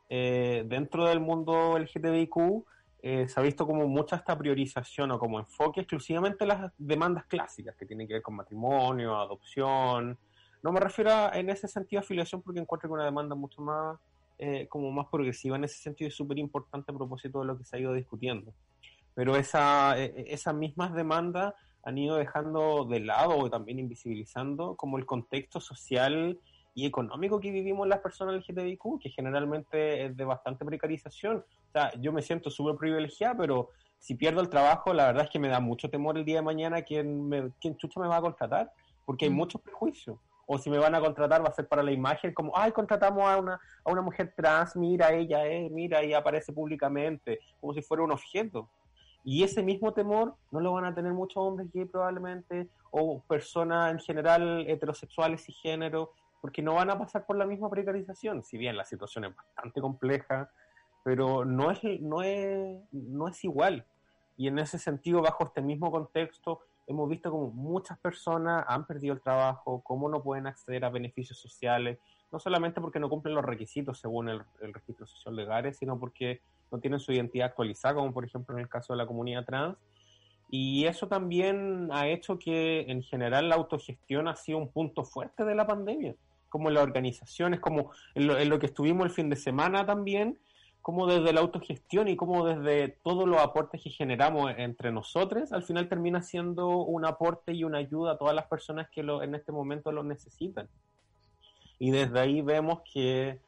eh, dentro del mundo LGTBIQ, eh, se ha visto como mucha esta priorización o como enfoque exclusivamente las demandas clásicas que tienen que ver con matrimonio, adopción, no me refiero a, en ese sentido a afiliación porque encuentro que una demanda mucho más eh, como más progresiva en ese sentido es súper importante a propósito de lo que se ha ido discutiendo. Pero esa, e, e, esas mismas demandas han ido dejando de lado o también invisibilizando como el contexto social y económico que vivimos las personas LGTBIQ, que generalmente es de bastante precarización. O sea, yo me siento súper privilegiada, pero si pierdo el trabajo, la verdad es que me da mucho temor el día de mañana quién, me, quién chucha me va a contratar, porque hay mm. muchos prejuicios o si me van a contratar va a ser para la imagen, como, ay, contratamos a una, a una mujer trans, mira ella, eh, mira, y aparece públicamente, como si fuera un objeto. Y ese mismo temor no lo van a tener muchos hombres gay probablemente, o personas en general heterosexuales y género, porque no van a pasar por la misma precarización, si bien la situación es bastante compleja, pero no es, no es, no es igual. Y en ese sentido, bajo este mismo contexto, hemos visto como muchas personas han perdido el trabajo, cómo no pueden acceder a beneficios sociales, no solamente porque no cumplen los requisitos según el, registro social de GARES, sino porque no tienen su identidad actualizada, como por ejemplo en el caso de la comunidad trans. Y eso también ha hecho que en general la autogestión ha sido un punto fuerte de la pandemia, como en las organizaciones, como en lo que estuvimos el fin de semana también, como desde la autogestión y como desde todos los aportes que generamos entre nosotros, al final termina siendo un aporte y una ayuda a todas las personas que lo, en este momento lo necesitan. Y desde ahí vemos que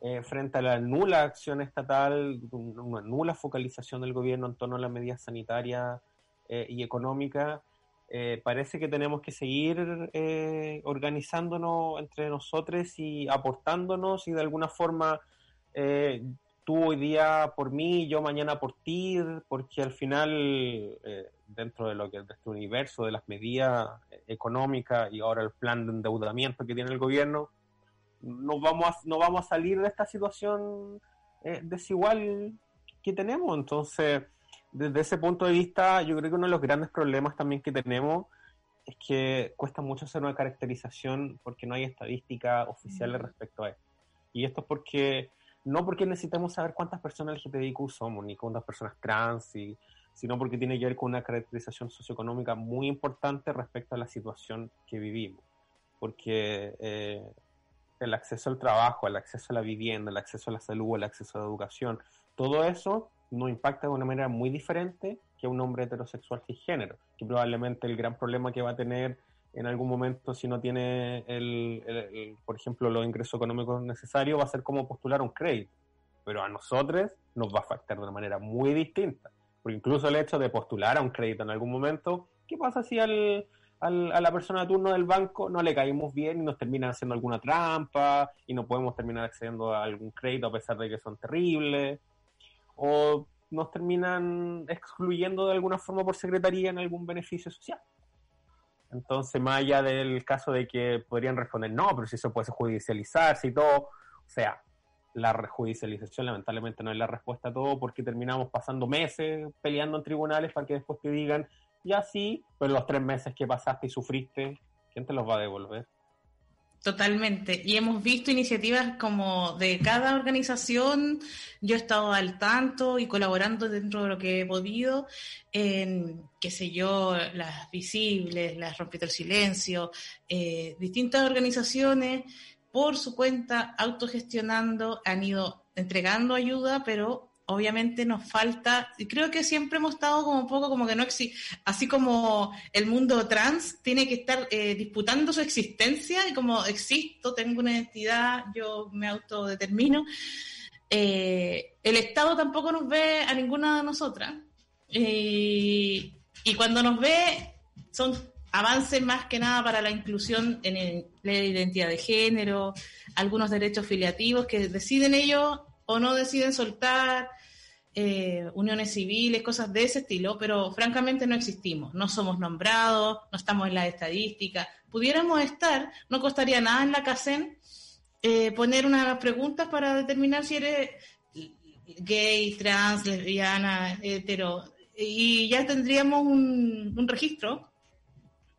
eh, frente a la nula acción estatal, una nula focalización del gobierno en torno a las medidas sanitarias eh, y económicas, eh, parece que tenemos que seguir organizándonos entre nosotros y aportándonos y de alguna forma tú hoy día por mí, yo mañana por ti, porque al final, eh, dentro de lo que es este universo de las medidas económicas y ahora el plan de endeudamiento que tiene el gobierno, no vamos a, no vamos a salir de esta situación eh, desigual que tenemos. Entonces, desde ese punto de vista, yo creo que uno de los grandes problemas también que tenemos es que cuesta mucho hacer una caracterización porque no hay estadística oficiales respecto a esto. Y esto es porque no porque necesitemos saber cuántas personas LGTBIQ somos, ni cuántas personas trans, sino porque tiene que ver con una caracterización socioeconómica muy importante respecto a la situación que vivimos. Porque eh, el acceso al trabajo, el acceso a la vivienda, el acceso a la salud, el acceso a la educación, todo eso nos impacta de una manera muy diferente que un hombre heterosexual género, que probablemente el gran problema que va a tener en algún momento, si no tiene, el, por ejemplo, los ingresos económicos necesarios, va a ser como postular un crédito. Pero a nosotros nos va a afectar de una manera muy distinta. Porque incluso el hecho de postular a un crédito en algún momento, ¿qué pasa si al, al, a la persona de turno del banco no le caímos bien y nos terminan haciendo alguna trampa y no podemos terminar accediendo a algún crédito a pesar de que son terribles? O nos terminan excluyendo de alguna forma por secretaría en algún beneficio social. Entonces, más allá del caso de que podrían responder, no, pero si eso puede judicializarse y todo, o sea, la judicialización lamentablemente no es la respuesta a todo porque terminamos pasando meses peleando en tribunales para que después te digan, ya sí, pero los tres meses que pasaste y sufriste, ¿quién te los va a devolver? Totalmente. Y hemos visto iniciativas como de cada organización. Yo he estado al tanto y colaborando dentro de lo que he podido en, qué sé yo, las visibles, las rompiendo el silencio, eh, distintas organizaciones por su cuenta, autogestionando, han ido entregando ayuda, pero obviamente nos falta, y creo que siempre hemos estado como un poco como que no existe, así como el mundo trans tiene que estar eh, disputando su existencia y como existo, tengo una identidad, yo me autodetermino, eh, el Estado tampoco nos ve a ninguna de nosotras. y cuando nos ve, son avances más que nada para la inclusión en la identidad de género, algunos derechos filiativos que deciden ellos o no deciden soltar, eh, uniones civiles, cosas de ese estilo, pero francamente no existimos, no somos nombrados, no estamos en la estadística. Pudiéramos estar, no costaría nada en la CACEN eh, poner unas preguntas para determinar si eres gay, trans, lesbiana, hetero, y ya tendríamos un registro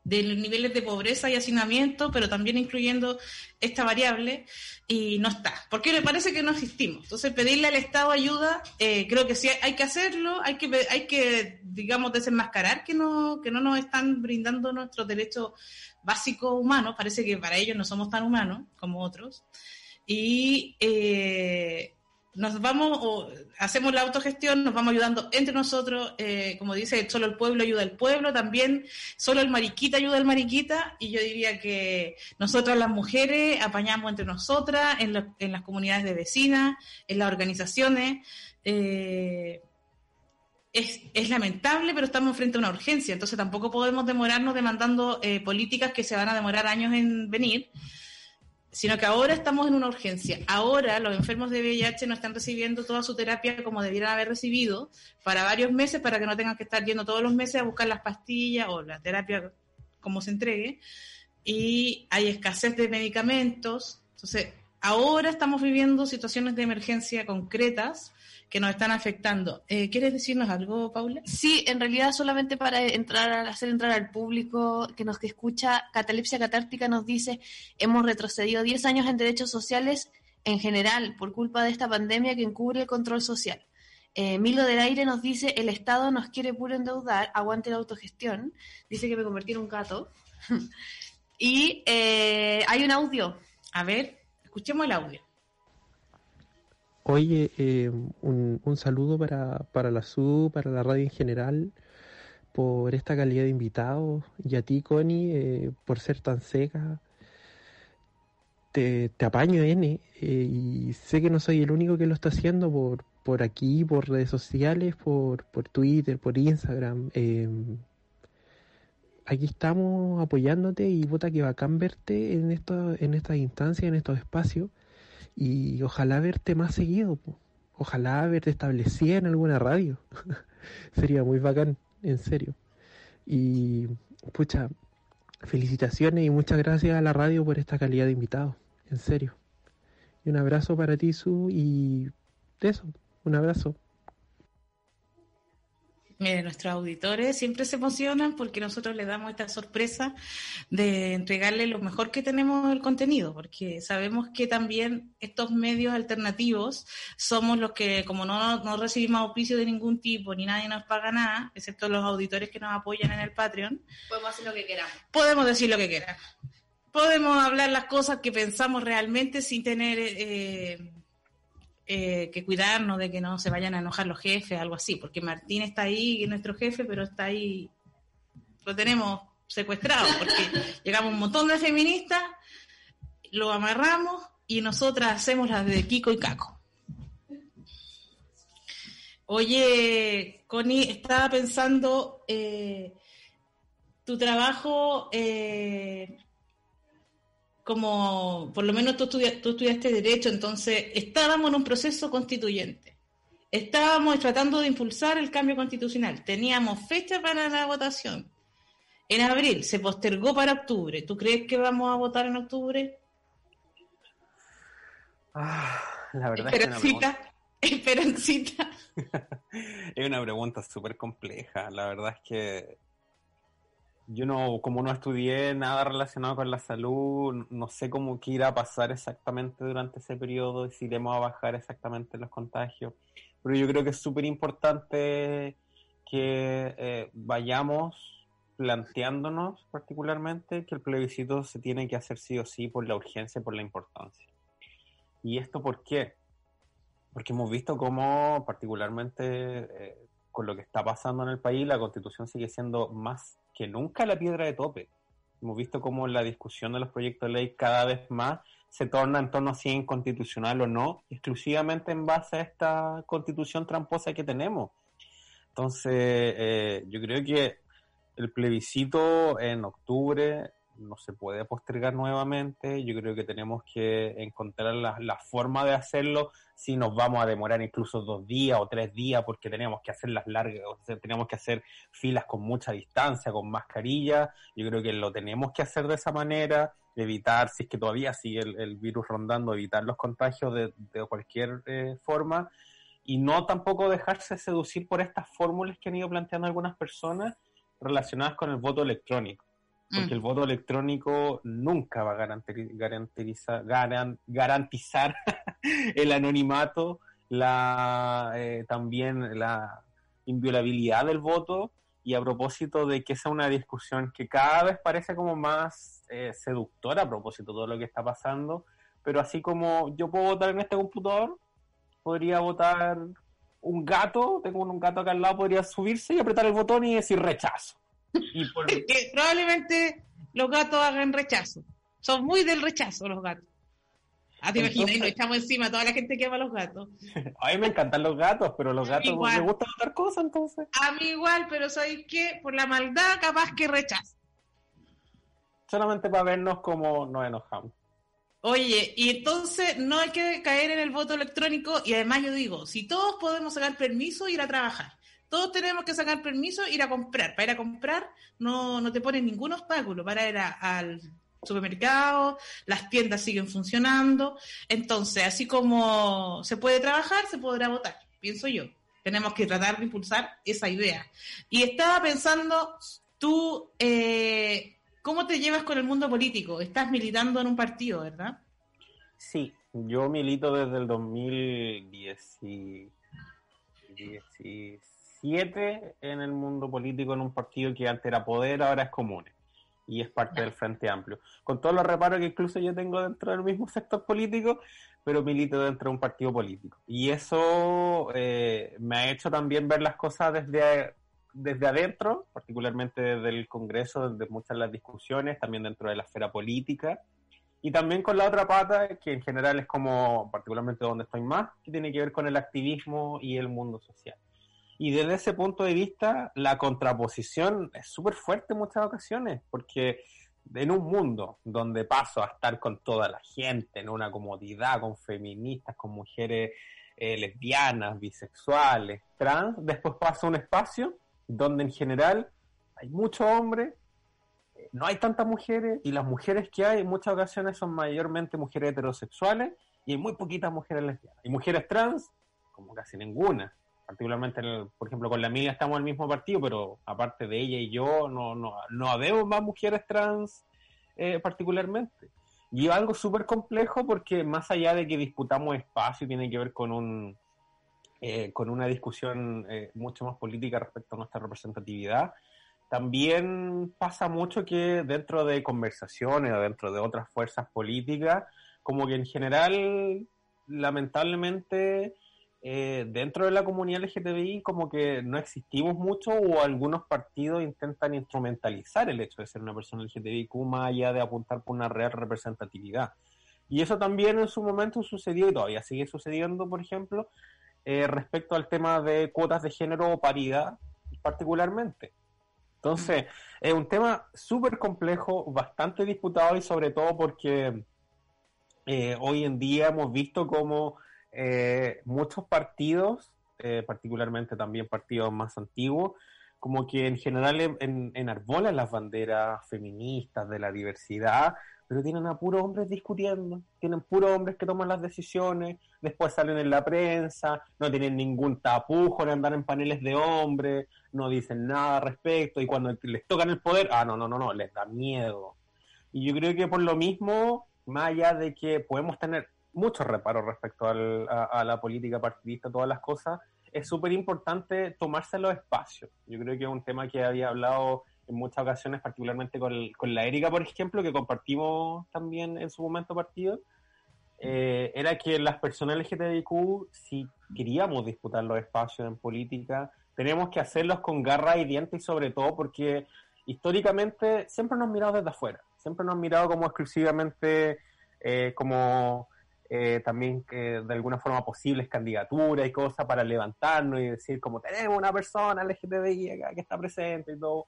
de los niveles de pobreza y hacinamiento, pero también incluyendo esta variable, y no está. Porque le parece que no existimos. Entonces, pedirle al Estado ayuda, eh, creo que sí hay que hacerlo, hay que, hay que digamos, desenmascarar que no, que no nos están brindando nuestros derechos básicos humanos. Parece que para ellos no somos tan humanos como otros. Y eh, nos vamos, o hacemos la autogestión, nos vamos ayudando entre nosotros, eh, como dice, solo el pueblo ayuda al pueblo, también solo el mariquita ayuda al mariquita, y yo diría que nosotras las mujeres apañamos entre nosotras, en, las comunidades de vecinas, en las organizaciones. Eh, es, es, lamentable, pero estamos frente a una urgencia, entonces tampoco podemos demorarnos demandando eh, políticas que se van a demorar años en venir sino que ahora estamos en una urgencia. Ahora los enfermos de VIH no están recibiendo toda su terapia como debieran haber recibido para varios meses para que no tengan que estar yendo todos los meses a buscar las pastillas o la terapia como se entregue. Y hay escasez de medicamentos. Entonces, ahora estamos viviendo situaciones de emergencia concretas que nos están afectando. Eh, ¿Quieres decirnos algo, Paula? Sí, en realidad solamente para entrar a hacer entrar al público que nos escucha, Catalepsia Catártica nos dice, hemos retrocedido 10 años en derechos sociales en general por culpa de esta pandemia que encubre el control social. Eh, Milo del Aire nos dice, el Estado nos quiere puro endeudar, aguante la autogestión. Dice que me convertí en un gato. y eh, hay un audio. A ver, escuchemos el audio. Oye, eh, un, un, saludo para, para la SU, para la radio en general, por esta calidad de invitados, y a ti, Connie, eh, por ser tan seca. Te, te apaño, N, eh, y sé que no soy el único que lo está haciendo por, por aquí, por redes sociales, por, por Twitter, por Instagram. Em, aquí estamos apoyándote y vota que bacán verte en, esto, en estas instancias, en estos espacios y ojalá verte más seguido, ojalá verte establecida en alguna radio. Sería muy bacán, en serio. Y pucha, felicitaciones y muchas gracias a la radio por esta calidad de invitado, en serio. Y un abrazo para ti, Su, y eso, un abrazo. Mire, nuestros auditores siempre se emocionan porque nosotros les damos esta sorpresa de entregarle lo mejor que tenemos el contenido, porque sabemos que también estos medios alternativos somos los que, como no, no recibimos auspicio de ningún tipo, ni nadie nos paga nada, excepto los auditores que nos apoyan en el Patreon, podemos hacer lo que queramos. Podemos decir lo que queramos. Podemos hablar las cosas que pensamos realmente sin tener... Eh, eh, que cuidarnos de que no se vayan a enojar los jefes, algo así, porque Martín está ahí, es nuestro jefe, pero está ahí, lo tenemos secuestrado, porque llegamos un montón de feministas, lo amarramos y nosotras hacemos las de Kiko y Caco. Oye, Connie, estaba pensando, eh, tu trabajo eh, como, por lo menos tú, estudiaste Derecho, entonces estábamos en un proceso constituyente. Estábamos tratando de impulsar el cambio constitucional. Teníamos fecha para la votación. En abril se postergó para octubre. ¿Tú crees que vamos a votar en octubre? Ah, la verdad Esperancita, es Esperancita. es una pregunta súper compleja. La verdad es que yo no, como no estudié nada relacionado con la salud, no sé cómo qué irá a pasar exactamente durante ese periodo, si iremos a bajar exactamente los contagios. Pero yo creo que es súper importante que eh, vayamos planteándonos particularmente que el plebiscito se tiene que hacer sí o sí por la urgencia, por la importancia. ¿Y esto por qué? porque hemos visto cómo particularmente eh, con lo que está pasando en el país, la constitución sigue siendo más que nunca la piedra de tope. Hemos visto cómo la discusión de los proyectos de ley cada vez más se torna en torno a si es inconstitucional o no, exclusivamente en base a esta constitución tramposa que tenemos. Entonces, eh, yo creo que el plebiscito en octubre no se puede postergar nuevamente. Yo creo que tenemos que encontrar la, forma de hacerlo si nos vamos a demorar incluso dos días o tres días porque tenemos que hacer las largas, o sea, tenemos que hacer filas con mucha distancia, con mascarilla. Yo creo que lo tenemos que hacer de esa manera, evitar, si es que todavía sigue el, virus rondando, evitar los contagios de, cualquier eh, forma y no tampoco dejarse seducir por estas fórmulas que han ido planteando algunas personas relacionadas con el voto electrónico porque mm. el voto electrónico nunca va a garantizar, garantizar el anonimato, la, eh, también la inviolabilidad del voto y a propósito de que esa es una discusión que cada vez parece como más eh, seductora a propósito de todo lo que está pasando, pero así como yo puedo votar en este computador, podría votar un gato, tengo un gato acá al lado, podría subirse y apretar el botón y decir rechazo. Y probablemente los gatos hagan rechazo. Son muy del rechazo los gatos. Ah, te imaginas, y nos echamos encima a toda la gente que ama los gatos. A mí me encantan los gatos, pero los gatos me gustan otra cosa entonces. A mí igual, pero ¿sabes qué? Por la maldad capaz que rechazo. Solamente para vernos como nos enojamos. Oye, y entonces no hay que caer en el voto electrónico y además yo digo, si todos podemos sacar permiso, ir a trabajar todos tenemos que sacar permiso e ir a comprar. Para ir a comprar no, no te ponen ningún obstáculo. Para ir al supermercado, las tiendas siguen funcionando. Entonces, así como se puede trabajar, se podrá votar, pienso yo. Tenemos que tratar de impulsar esa idea. Y estaba pensando, tú, eh, ¿cómo te llevas con el mundo político? Estás militando en un partido, ¿verdad? Sí, yo milito desde el 2010 siete en el mundo político en un partido que antes era poder, ahora es común y es parte del Frente Amplio. Con todos los reparos que incluso yo tengo dentro del mismo sector político, pero milito dentro de un partido político. Y eso eh, me ha hecho también ver las cosas desde, desde adentro, particularmente desde el Congreso, desde muchas de las discusiones, también dentro de la esfera política. Y también con la otra pata, que en general es como, particularmente donde estoy más, que tiene que ver con el activismo y el mundo social. Y desde ese punto de vista, la contraposición es súper fuerte en muchas ocasiones, porque en un mundo donde paso a estar con toda la gente, en una comodidad, con feministas, con mujeres eh, lesbianas, bisexuales, trans, después paso a un espacio donde en general hay muchos hombres, no hay tantas mujeres, y las mujeres que hay en muchas ocasiones son mayormente mujeres heterosexuales, y hay muy poquitas mujeres lesbianas. Y mujeres trans, como casi ninguna particularmente, por ejemplo, con la Emilia estamos en el mismo partido, pero aparte de ella y yo, no, no, no habemos más mujeres trans eh, particularmente. Y algo súper complejo porque más allá de que disputamos espacio, tiene que ver con un eh, con una discusión eh, mucho más política respecto a nuestra representatividad, también pasa mucho que dentro de conversaciones o dentro de otras fuerzas políticas, como que en general, lamentablemente, eh, dentro de la comunidad LGTBI como que no existimos mucho o algunos partidos intentan instrumentalizar el hecho de ser una persona LGTBI más allá de apuntar por una real representatividad. Y eso también en su momento sucedió y todavía sigue sucediendo, por ejemplo, eh, respecto al tema de cuotas de género o paridad particularmente. Entonces, es un tema súper complejo, bastante disputado y sobre todo porque eh, hoy en día hemos visto cómo eh, muchos partidos, eh, particularmente también partidos más antiguos, como que en general en, enarbolan las banderas feministas de la diversidad, pero tienen a puros hombres discutiendo, tienen puros hombres que toman las decisiones, después salen en la prensa, no tienen ningún tapujo en andar en paneles de hombres, no dicen nada al respecto, y cuando les tocan el poder, ah, no, no, no, no, les da miedo. Y yo creo que por lo mismo, más allá de que podemos tener muchos reparos respecto a, la política partidista, todas las cosas, es súper importante tomarse los espacios. Yo creo que es un tema que había hablado en muchas ocasiones, particularmente con, la Erika, por ejemplo, que compartimos también en su momento partido, eh, era que las personas LGTBIQ, si queríamos disputar los espacios en política, tenemos que hacerlos con garra y dientes y sobre todo porque históricamente siempre nos han mirado desde afuera, siempre nos han mirado como exclusivamente eh, como eh, también que de alguna forma posibles candidaturas y cosas para levantarnos y decir como tenemos una persona LGTBI acá que está presente y todo,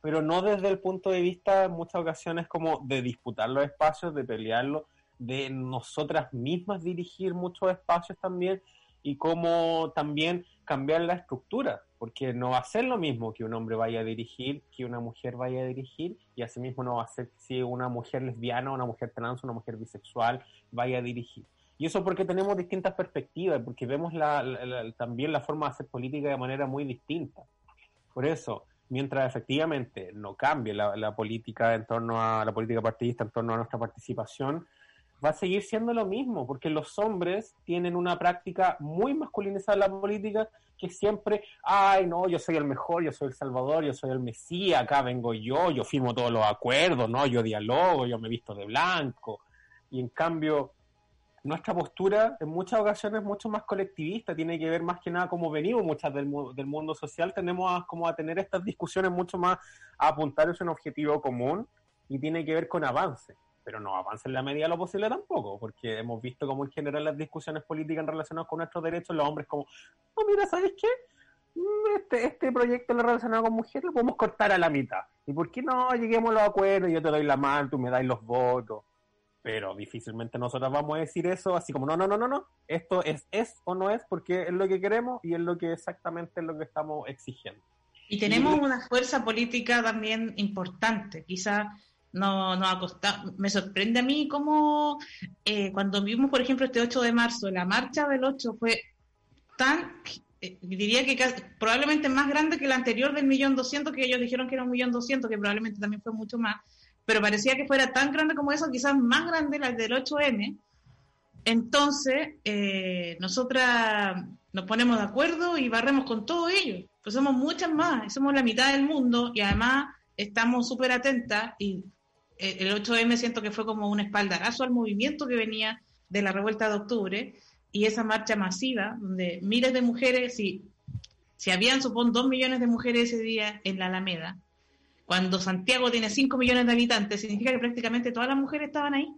pero no desde el punto de vista en muchas ocasiones como de disputar los espacios, de pelearlos, de nosotras mismas dirigir muchos espacios también y como también cambiar la estructura, porque no va a ser lo mismo que un hombre vaya a dirigir, que una mujer vaya a dirigir, y asimismo no va a ser si una mujer lesbiana, una mujer trans, una mujer bisexual vaya a dirigir. Y eso porque tenemos distintas perspectivas, porque vemos también la forma de hacer política de manera muy distinta. Por eso, mientras efectivamente no cambie la, la política en torno a la política partidista, en torno a nuestra participación, va a seguir siendo lo mismo, porque los hombres tienen una práctica muy masculinizada en la política que siempre, ay, no, yo soy el mejor, yo soy el salvador, yo soy el mesías, acá vengo yo, yo firmo todos los acuerdos, no, yo dialogo, yo me visto de blanco. Y en cambio, nuestra postura en muchas ocasiones es mucho más colectivista, tiene que ver más que nada como venimos muchas del, del mundo social, tenemos como a tener estas discusiones mucho más a apuntar a un objetivo común y tiene que ver con avance pero no avance en la medida de lo posible tampoco, porque hemos visto como en general las discusiones políticas relacionadas con nuestros derechos, los hombres como, no, mira, ¿sabes qué? Mm, este, este proyecto relacionado con mujeres lo podemos cortar a la mitad. ¿Y por qué no lleguemos a los acuerdos? Yo te doy la mano, tú me das los votos. Pero difícilmente nosotros vamos a decir eso así como, no, no, no, no, no. Esto es, es o no es porque es lo que queremos y es lo que exactamente es lo que estamos exigiendo. Y tenemos una fuerza política también importante. Quizá no, no ha costado. Me sorprende a mí cómo eh, cuando vimos, por ejemplo, este 8 de marzo, la marcha del 8 fue tan, eh, diría que probablemente más grande que la anterior del millón doscientos, que ellos dijeron que era un millón doscientos, que probablemente también fue mucho más, pero parecía que fuera tan grande como eso, quizás más grande la del 8M. Entonces, eh, nosotras nos ponemos de acuerdo y barremos con todo ello. Pues somos muchas más, somos la mitad del mundo y además estamos súper atentas y el 8M siento que fue como un espaldarazo al movimiento que venía de la revuelta de octubre y esa marcha masiva donde miles de mujeres, si, si habían, supongo, dos millones de mujeres ese día en la Alameda, cuando Santiago tiene cinco millones de habitantes, significa que prácticamente todas las mujeres estaban ahí.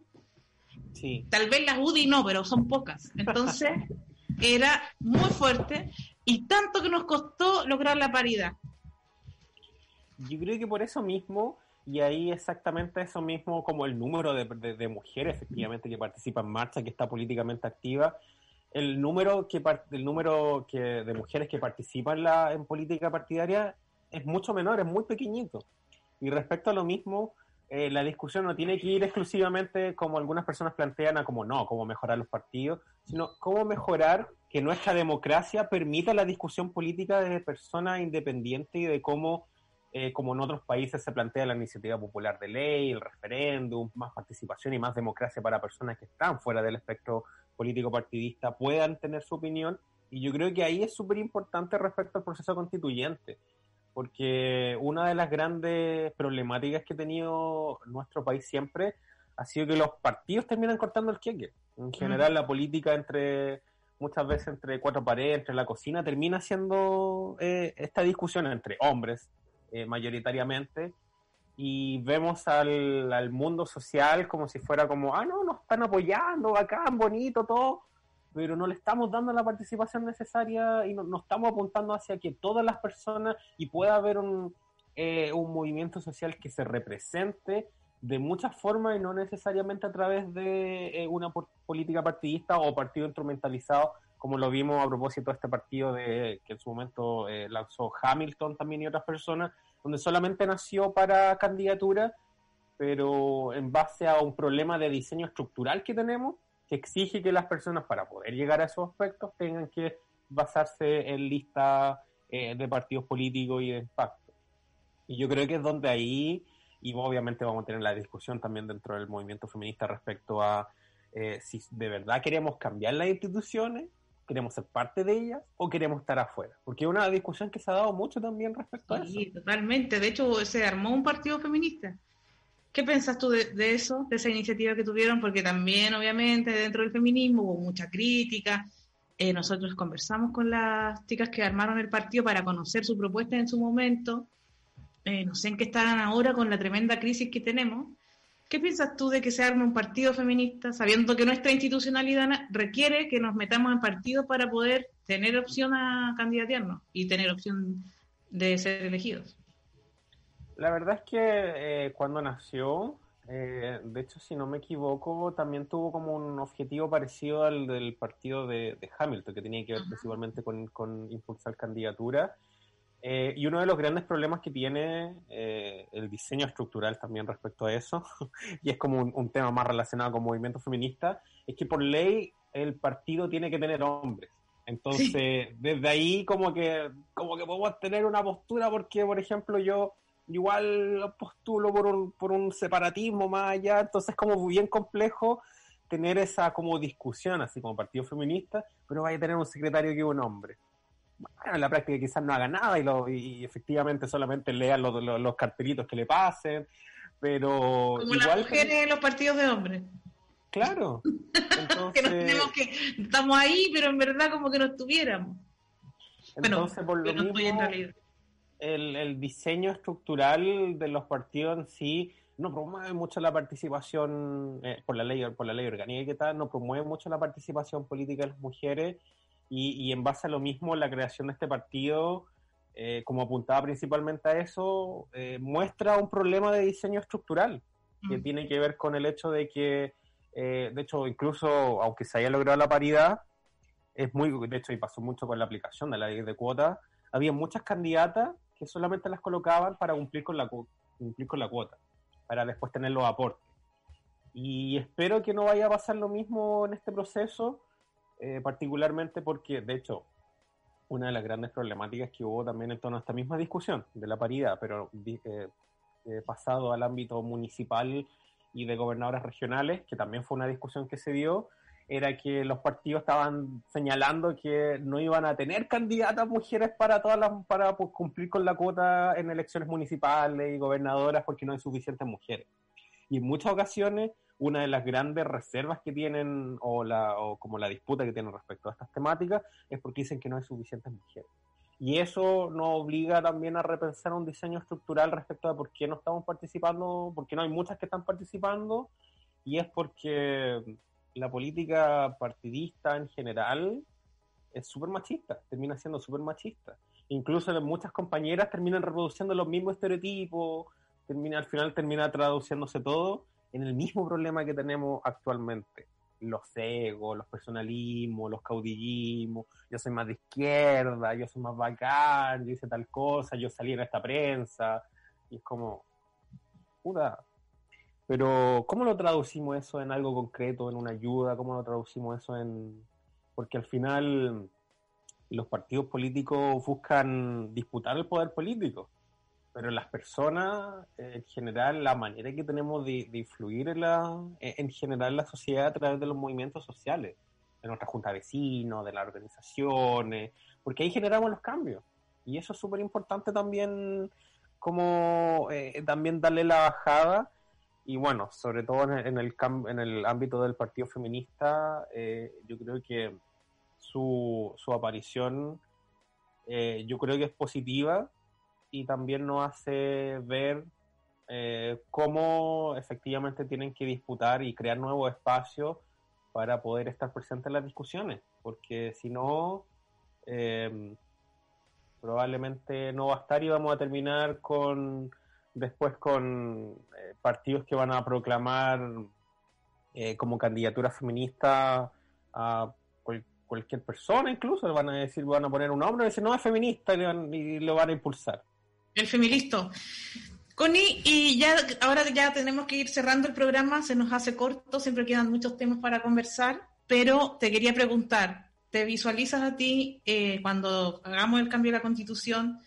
Sí. Tal vez las UDI no, pero son pocas. Entonces, era muy fuerte y tanto que nos costó lograr la paridad. Yo creo que por eso mismo y ahí exactamente eso mismo, como el número de, mujeres efectivamente que participan en marcha, que está políticamente activa, el número, que, el número que, de mujeres que participan la, en política partidaria es mucho menor, es muy pequeñito. Y respecto a lo mismo, eh, la discusión no tiene que ir exclusivamente como algunas personas plantean a como no, cómo mejorar los partidos, sino cómo mejorar que nuestra democracia permita la discusión política de personas independientes y de cómo eh, como en otros países se plantea la iniciativa popular de ley, el referéndum, más participación y más democracia para personas que están fuera del espectro político partidista puedan tener su opinión. Y yo creo que ahí es súper importante respecto al proceso constituyente, porque una de las grandes problemáticas que ha tenido nuestro país siempre ha sido que los partidos terminan cortando el queque. En general, la política entre muchas veces entre cuatro paredes, entre la cocina, termina siendo eh, esta discusión entre hombres, eh, mayoritariamente, y vemos al, al, mundo social como si fuera como, ah, no, nos están apoyando, bacán, bonito, todo, pero no le estamos dando la participación necesaria y no, estamos apuntando hacia que todas las personas y pueda haber un, eh, un movimiento social que se represente de muchas formas y no necesariamente a través de eh, una política partidista o partido instrumentalizado como lo vimos a propósito de este partido de, que en su momento eh, lanzó Hamilton también y otras personas, donde solamente nació para candidatura, pero en base a un problema de diseño estructural que tenemos, que exige que las personas para poder llegar a esos aspectos tengan que basarse en listas eh, de partidos políticos y de impacto. Y yo creo que es donde ahí, y obviamente vamos a tener la discusión también dentro del movimiento feminista respecto a eh, si de verdad queremos cambiar las instituciones ¿Queremos ser parte de ellas o queremos estar afuera? Porque es una discusión que se ha dado mucho también respecto a eso. Sí, totalmente. De hecho, se armó un partido feminista. ¿Qué piensas tú de, eso, de esa iniciativa que tuvieron? Porque también, obviamente, dentro del feminismo hubo mucha crítica. Eh, nosotros conversamos con las chicas que armaron el partido para conocer su propuesta en su momento. Eh, no sé en qué están ahora con la tremenda crisis que tenemos. ¿Qué piensas tú de que se arme un partido feminista, sabiendo que nuestra institucionalidad requiere que nos metamos en partido para poder tener opción a candidatearnos y tener opción de ser elegidos? La verdad es que eh, cuando nació, eh, de hecho, si no me equivoco, también tuvo como un objetivo parecido al del partido de, Hamilton, que tenía que ver principalmente con, con impulsar candidaturas eh, y uno de los grandes problemas que tiene eh, el diseño estructural también respecto a eso, y es como un, tema más relacionado con movimiento feminista, es que por ley el partido tiene que tener hombres. Entonces, desde ahí como que, como que podemos tener una postura porque, por ejemplo, yo igual postulo por un, por un separatismo más allá, entonces como bien complejo tener esa como discusión así como partido feminista, pero vaya a tener un secretario que es un hombre bueno, en la práctica quizás no haga nada y, lo, y efectivamente solamente lean los, los, cartelitos que le pasen, pero... Como igual las mujeres en los partidos de hombres. Claro. que nos tenemos que estamos ahí, pero en verdad como que no estuviéramos. Entonces, por lo mismo, el, el diseño estructural de los partidos en sí no promueve mucho la participación eh, por la ley por la ley orgánica que tal no promueve mucho la participación política de las mujeres y, en base a lo mismo, la creación de este partido, eh, como apuntaba principalmente a eso, eh, muestra un problema de diseño estructural que tiene que ver con el hecho de que, eh, de hecho, incluso aunque se haya logrado la paridad, es muy, de hecho, y pasó mucho con la aplicación de la ley de cuota, había muchas candidatas que solamente las colocaban para cumplir con la, cumplir con la cuota, para después tener los aportes. Y espero que no vaya a pasar lo mismo en este proceso, eh, particularmente porque, de hecho, una de las grandes problemáticas que hubo también en torno a esta misma discusión de la paridad, pero eh, eh, pasado al ámbito municipal y de gobernadores regionales, que también fue una discusión que se dio, era que los partidos estaban señalando que no iban a tener candidatas mujeres para todas las, para pues, cumplir con la cuota en elecciones municipales y gobernadoras porque no hay suficientes mujeres. Y en muchas ocasiones una de las grandes reservas que tienen o, la, o como la disputa que tienen respecto a estas temáticas es porque dicen que no hay suficientes mujeres. Y eso nos obliga también a repensar un diseño estructural respecto a por qué no estamos participando, porque no hay muchas que están participando, y es porque la política partidista en general es súper machista, termina siendo súper machista. Incluso muchas compañeras terminan reproduciendo los mismos estereotipos, termina, al final termina traduciéndose todo en el mismo problema que tenemos actualmente. Los egos, los personalismos, los caudillismos, yo soy más de izquierda, yo soy más bacán, yo hice tal cosa, yo salí en esta prensa, y es como, puta. Pero, ¿cómo lo traducimos eso en algo concreto, en una ayuda? ¿Cómo lo traducimos eso en...? Porque al final los partidos políticos buscan disputar el poder político pero las personas, eh, en general, la manera que tenemos de, influir en, la, en general la sociedad a través de los movimientos sociales, de nuestra junta de vecinos, de las organizaciones, porque ahí generamos los cambios. Y eso es súper importante también, como eh, también darle la bajada. Y bueno, sobre todo en el, en el ámbito del partido feminista, eh, yo creo que su, su aparición, yo creo que es positiva y también nos hace ver eh, cómo efectivamente tienen que disputar y crear nuevos espacios para poder estar presentes en las discusiones, porque si no, eh, probablemente no va a estar y vamos a terminar con después con eh, partidos que van a proclamar como candidatura feminista a cualquier persona incluso, le van a decir, van a poner un hombre y decir no es feminista y lo van a impulsar. El feminista. Connie, y ya ahora ya tenemos que ir cerrando el programa, se nos hace corto, siempre quedan muchos temas para conversar, pero te quería preguntar, ¿te visualizas a ti eh, cuando hagamos el cambio de la constitución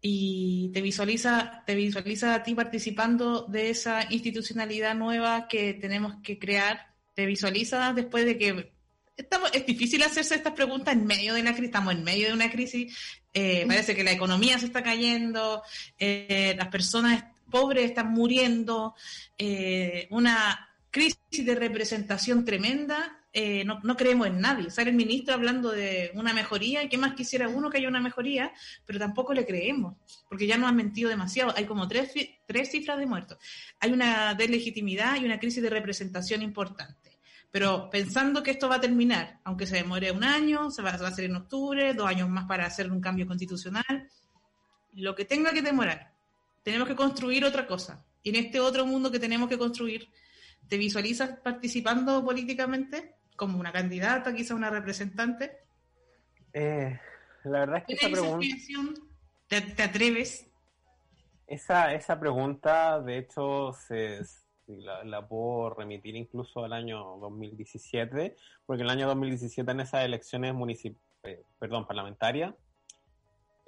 y te visualiza, te visualizas a ti participando de esa institucionalidad nueva que tenemos que crear? ¿Te visualizas después de que estamos, es difícil hacerse estas preguntas en medio de una crisis, estamos en medio de una crisis, eh, parece que la economía se está cayendo, eh, las personas pobres están muriendo, eh, una crisis de representación tremenda, eh, no, no, creemos en nadie. Sale el ministro hablando de una mejoría y qué más quisiera uno que haya una mejoría, pero tampoco le creemos, porque ya nos han mentido demasiado. Hay como tres, tres cifras de muertos. Hay una deslegitimidad y una crisis de representación importante. Pero pensando que esto va a terminar, aunque se demore un año, se va, a hacer en octubre, dos años más para hacer un cambio constitucional, lo que tenga que demorar, tenemos que construir otra cosa. Y en este otro mundo que tenemos que construir, ¿te visualizas participando políticamente? como una candidata, quizá una representante? Eh, la verdad es que esa pregunta... ¿Te, atreves? Esa, esa pregunta, de hecho, se, la, puedo remitir incluso al año 2017, porque el año 2017 en esas elecciones municipales, eh, perdón, parlamentarias,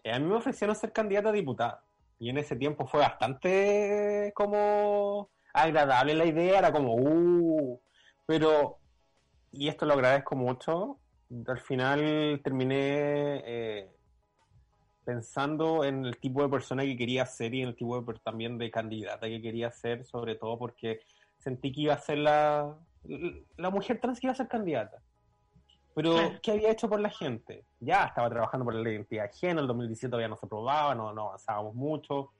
eh, a mí me ofrecieron ser candidata a diputada. Y en ese tiempo fue bastante como agradable la idea, era como, uh, pero y esto lo agradezco mucho. Al final terminé eh, pensando en el tipo de persona que quería ser y en el tipo de, también de candidata que quería ser, sobre todo porque sentí que iba a ser la, la mujer trans que iba a ser candidata. Pero, ¿qué había hecho por la gente? Ya estaba trabajando por la identidad de género, el 2017 todavía no se aprobaba, no, no avanzábamos mucho.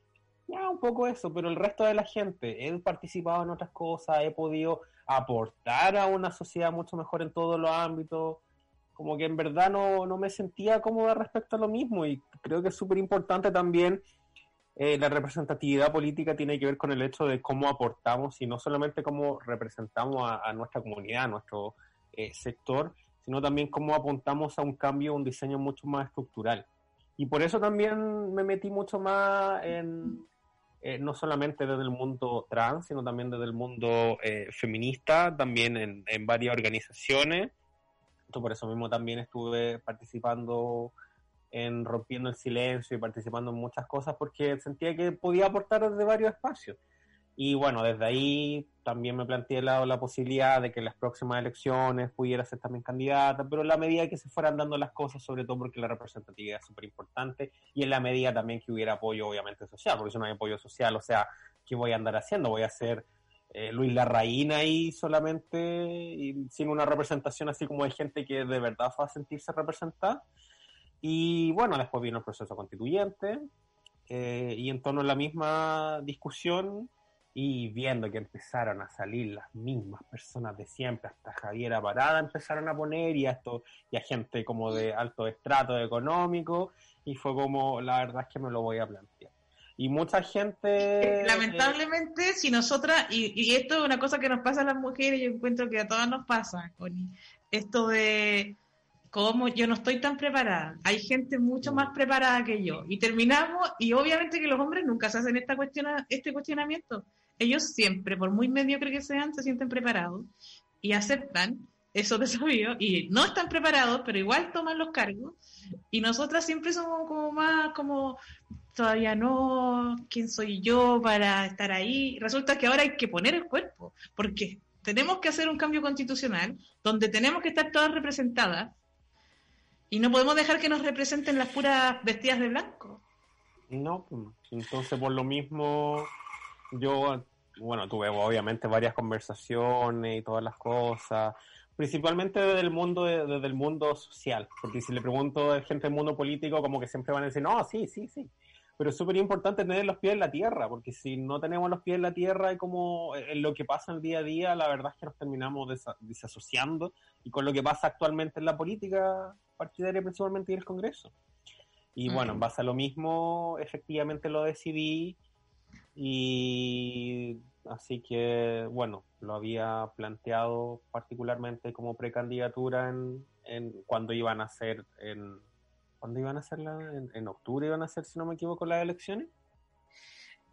Ya, un poco eso, pero el resto de la gente, he participado en otras cosas, he podido aportar a una sociedad mucho mejor en todos los ámbitos. Como que en verdad no, no me sentía cómoda respecto a lo mismo y creo que es súper importante también eh, la representatividad política tiene que ver con el hecho de cómo aportamos y no solamente cómo representamos a, nuestra comunidad, a nuestro eh, sector, sino también cómo apuntamos a un cambio, un diseño mucho más estructural. Y por eso también me metí mucho más en, eh, no solamente desde el mundo trans, sino también desde el mundo eh, feminista, también en, varias organizaciones. Por eso mismo también estuve participando en Rompiendo el Silencio y participando en muchas cosas porque sentía que podía aportar desde varios espacios. Y bueno, desde ahí también me planteé la, la posibilidad de que en las próximas elecciones pudiera ser también candidata, pero en la medida que se fueran dando las cosas, sobre todo porque la representatividad es súper importante, y en la medida también que hubiera apoyo, obviamente, social, porque si no hay apoyo social, o sea, ¿qué voy a andar haciendo? Voy a ser eh, Luis Larraín ahí solamente, sin una representación así como de gente que de verdad va a sentirse representada. Y bueno, después vino el proceso constituyente, eh, y en torno a la misma discusión, y viendo que empezaron a salir las mismas personas de siempre, hasta Javiera Parada empezaron a poner y a, esto, y a gente como de alto estrato económico, y fue como, la verdad es que me lo voy a plantear. Y mucha gente... Eh, lamentablemente, si nosotras, y, esto es una cosa que nos pasa a las mujeres, yo encuentro que a todas nos pasa, Connie, esto de cómo yo no estoy tan preparada. Hay gente mucho más preparada que yo. Y terminamos, y obviamente que los hombres nunca se hacen esta cuestiona, este cuestionamiento ellos siempre, por muy mediocre que sean, se sienten preparados y aceptan eso de sabio y no están preparados, pero igual toman los cargos. Y nosotras siempre somos como más como todavía no, ¿quién soy yo para estar ahí? Resulta que ahora hay que poner el cuerpo, porque tenemos que hacer un cambio constitucional donde tenemos que estar todas representadas y no podemos dejar que nos representen las puras vestidas de blanco. No, pues, entonces por lo mismo yo, bueno, tuve obviamente varias conversaciones y todas las cosas, principalmente desde el mundo, desde el mundo social, porque si le pregunto a gente del mundo político, como que siempre van a decir, no, sí, sí, sí. Pero es súper importante tener los pies en la tierra, porque si no tenemos los pies en la tierra y como en lo que pasa en el día a día, la verdad es que nos terminamos desasociando y con lo que pasa actualmente en la política partidaria principalmente y el Congreso. Y bueno, en base a lo mismo, efectivamente lo decidí y así que, bueno, lo había planteado particularmente como precandidatura en, en cuando iban a ser en ¿Cuándo iban a hacerla? ¿En, ¿En, octubre iban a hacer, si no me equivoco, las elecciones?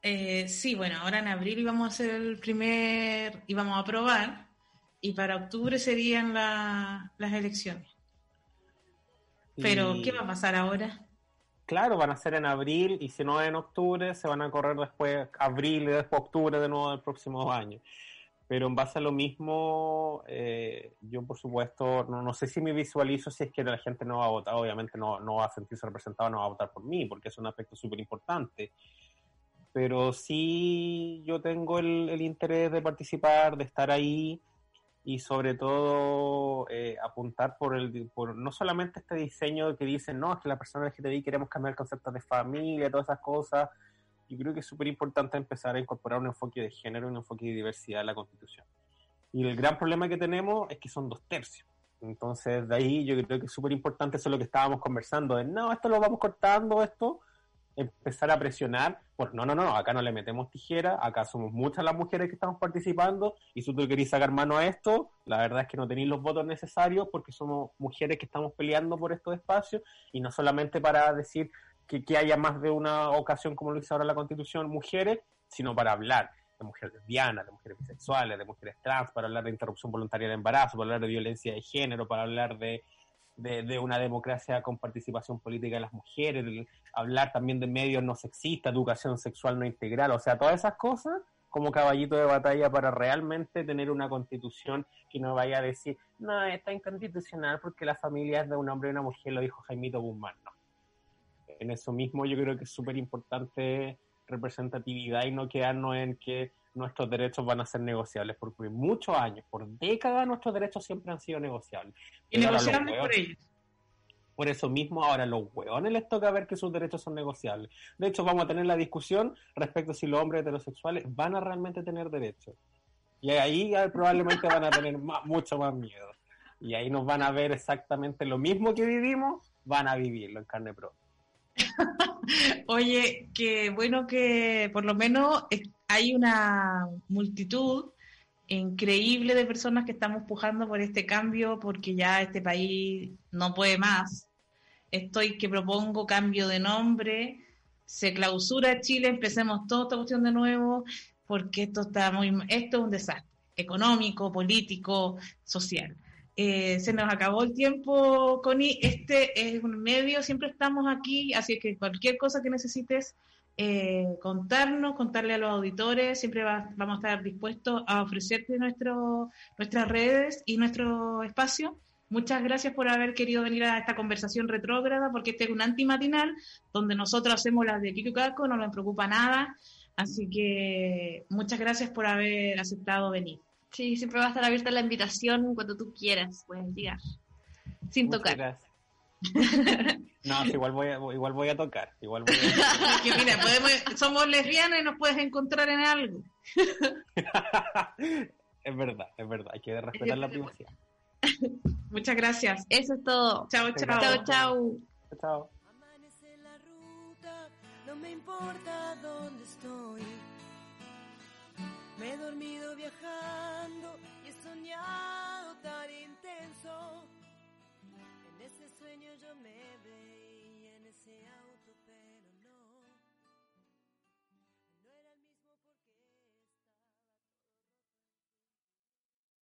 Eh, sí, bueno, ahora en abril íbamos a hacer el primer, íbamos a aprobar, y para octubre serían las elecciones. Pero, ¿qué va a pasar ahora? Claro, van a ser en abril y si no en octubre, se van a correr después abril y después octubre de nuevo del próximo año. Pero en base a lo mismo, eh, yo por supuesto, no, no, sé si me visualizo si es que la gente no va a votar, obviamente no, no va a sentirse representado, no va a votar por mí, porque es un aspecto súper importante. pero sí yo tengo el, el interés de participar, de estar ahí y sobre todo eh, apuntar por el por no solamente este diseño que dicen no es que la persona LGTBI queremos cambiar el concepto de familia todas esas cosas yo creo que es súper importante empezar a incorporar un enfoque de género un enfoque de diversidad en la constitución. Y el gran problema que tenemos es que son dos tercios. Entonces de ahí yo creo que es súper importante eso es lo que estábamos conversando de no esto lo vamos cortando esto empezar a presionar por no, no, no, acá no le metemos tijera, acá somos muchas las mujeres que estamos participando y si tú querés sacar mano a esto, la verdad es que no tenéis los votos necesarios porque somos mujeres que estamos peleando por estos espacios y no solamente para decir que, que haya más de una ocasión, como lo dice ahora la Constitución, mujeres, sino para hablar de mujeres lesbianas, de mujeres bisexuales, de mujeres trans, para hablar de interrupción voluntaria del embarazo, para hablar de violencia de género, para hablar de de, una democracia con participación política de las mujeres, hablar también de medios no sexistas, educación sexual no integral, o sea, todas esas cosas como caballito de batalla para realmente tener una constitución que no vaya a decir, no, está inconstitucional porque la familia es de un hombre y una mujer, lo dijo Jaimito Guzmán, no. En eso mismo yo creo que es súper importante representatividad y no quedarnos en que nuestros derechos van a ser negociables, porque muchos años, por décadas, nuestros derechos siempre han sido negociables. Y negociables por ellos. Por eso mismo ahora a los hueones les toca ver que sus derechos son negociables. De hecho, vamos a tener la discusión respecto a si los hombres heterosexuales van a realmente tener derechos. Y ahí probablemente van a tener mucho más miedo. Y ahí nos van a ver exactamente lo mismo que vivimos, van a vivirlo en carne propia. Oye, qué bueno que por lo menos hay una multitud increíble de personas que estamos pujando por este cambio porque ya este país no puede más. Estoy que propongo cambio de nombre, se clausura Chile, empecemos toda esta cuestión de nuevo porque esto está muy esto es un desastre económico, político, social. Eh, se nos acabó el tiempo, Connie. Este es un medio, siempre estamos aquí, así que cualquier cosa que necesites eh, contarnos, contarle a los auditores, siempre vamos a estar dispuestos a ofrecerte nuestro, nuestras redes y nuestro espacio. Muchas gracias por haber querido venir a esta conversación retrógrada, porque este es un antimatinal donde nosotros hacemos las de Kiko Caco, no nos preocupa nada. Así que muchas gracias por haber aceptado venir. Sí, siempre va a estar abierta la invitación cuando tú quieras, puedes llegar. Sin tocar. No, igual voy a, igual voy a tocar. Igual voy a... que mira, podemos, somos lesbianas y nos puedes encontrar en algo. es verdad, es verdad. Hay que respetar la privacidad. Muchas gracias. Eso es todo. Chao, chao. Chao, chao. Chao. Amanece la ruta, no me importa dónde estoy. Me he dormido viajando y he soñado tan intenso.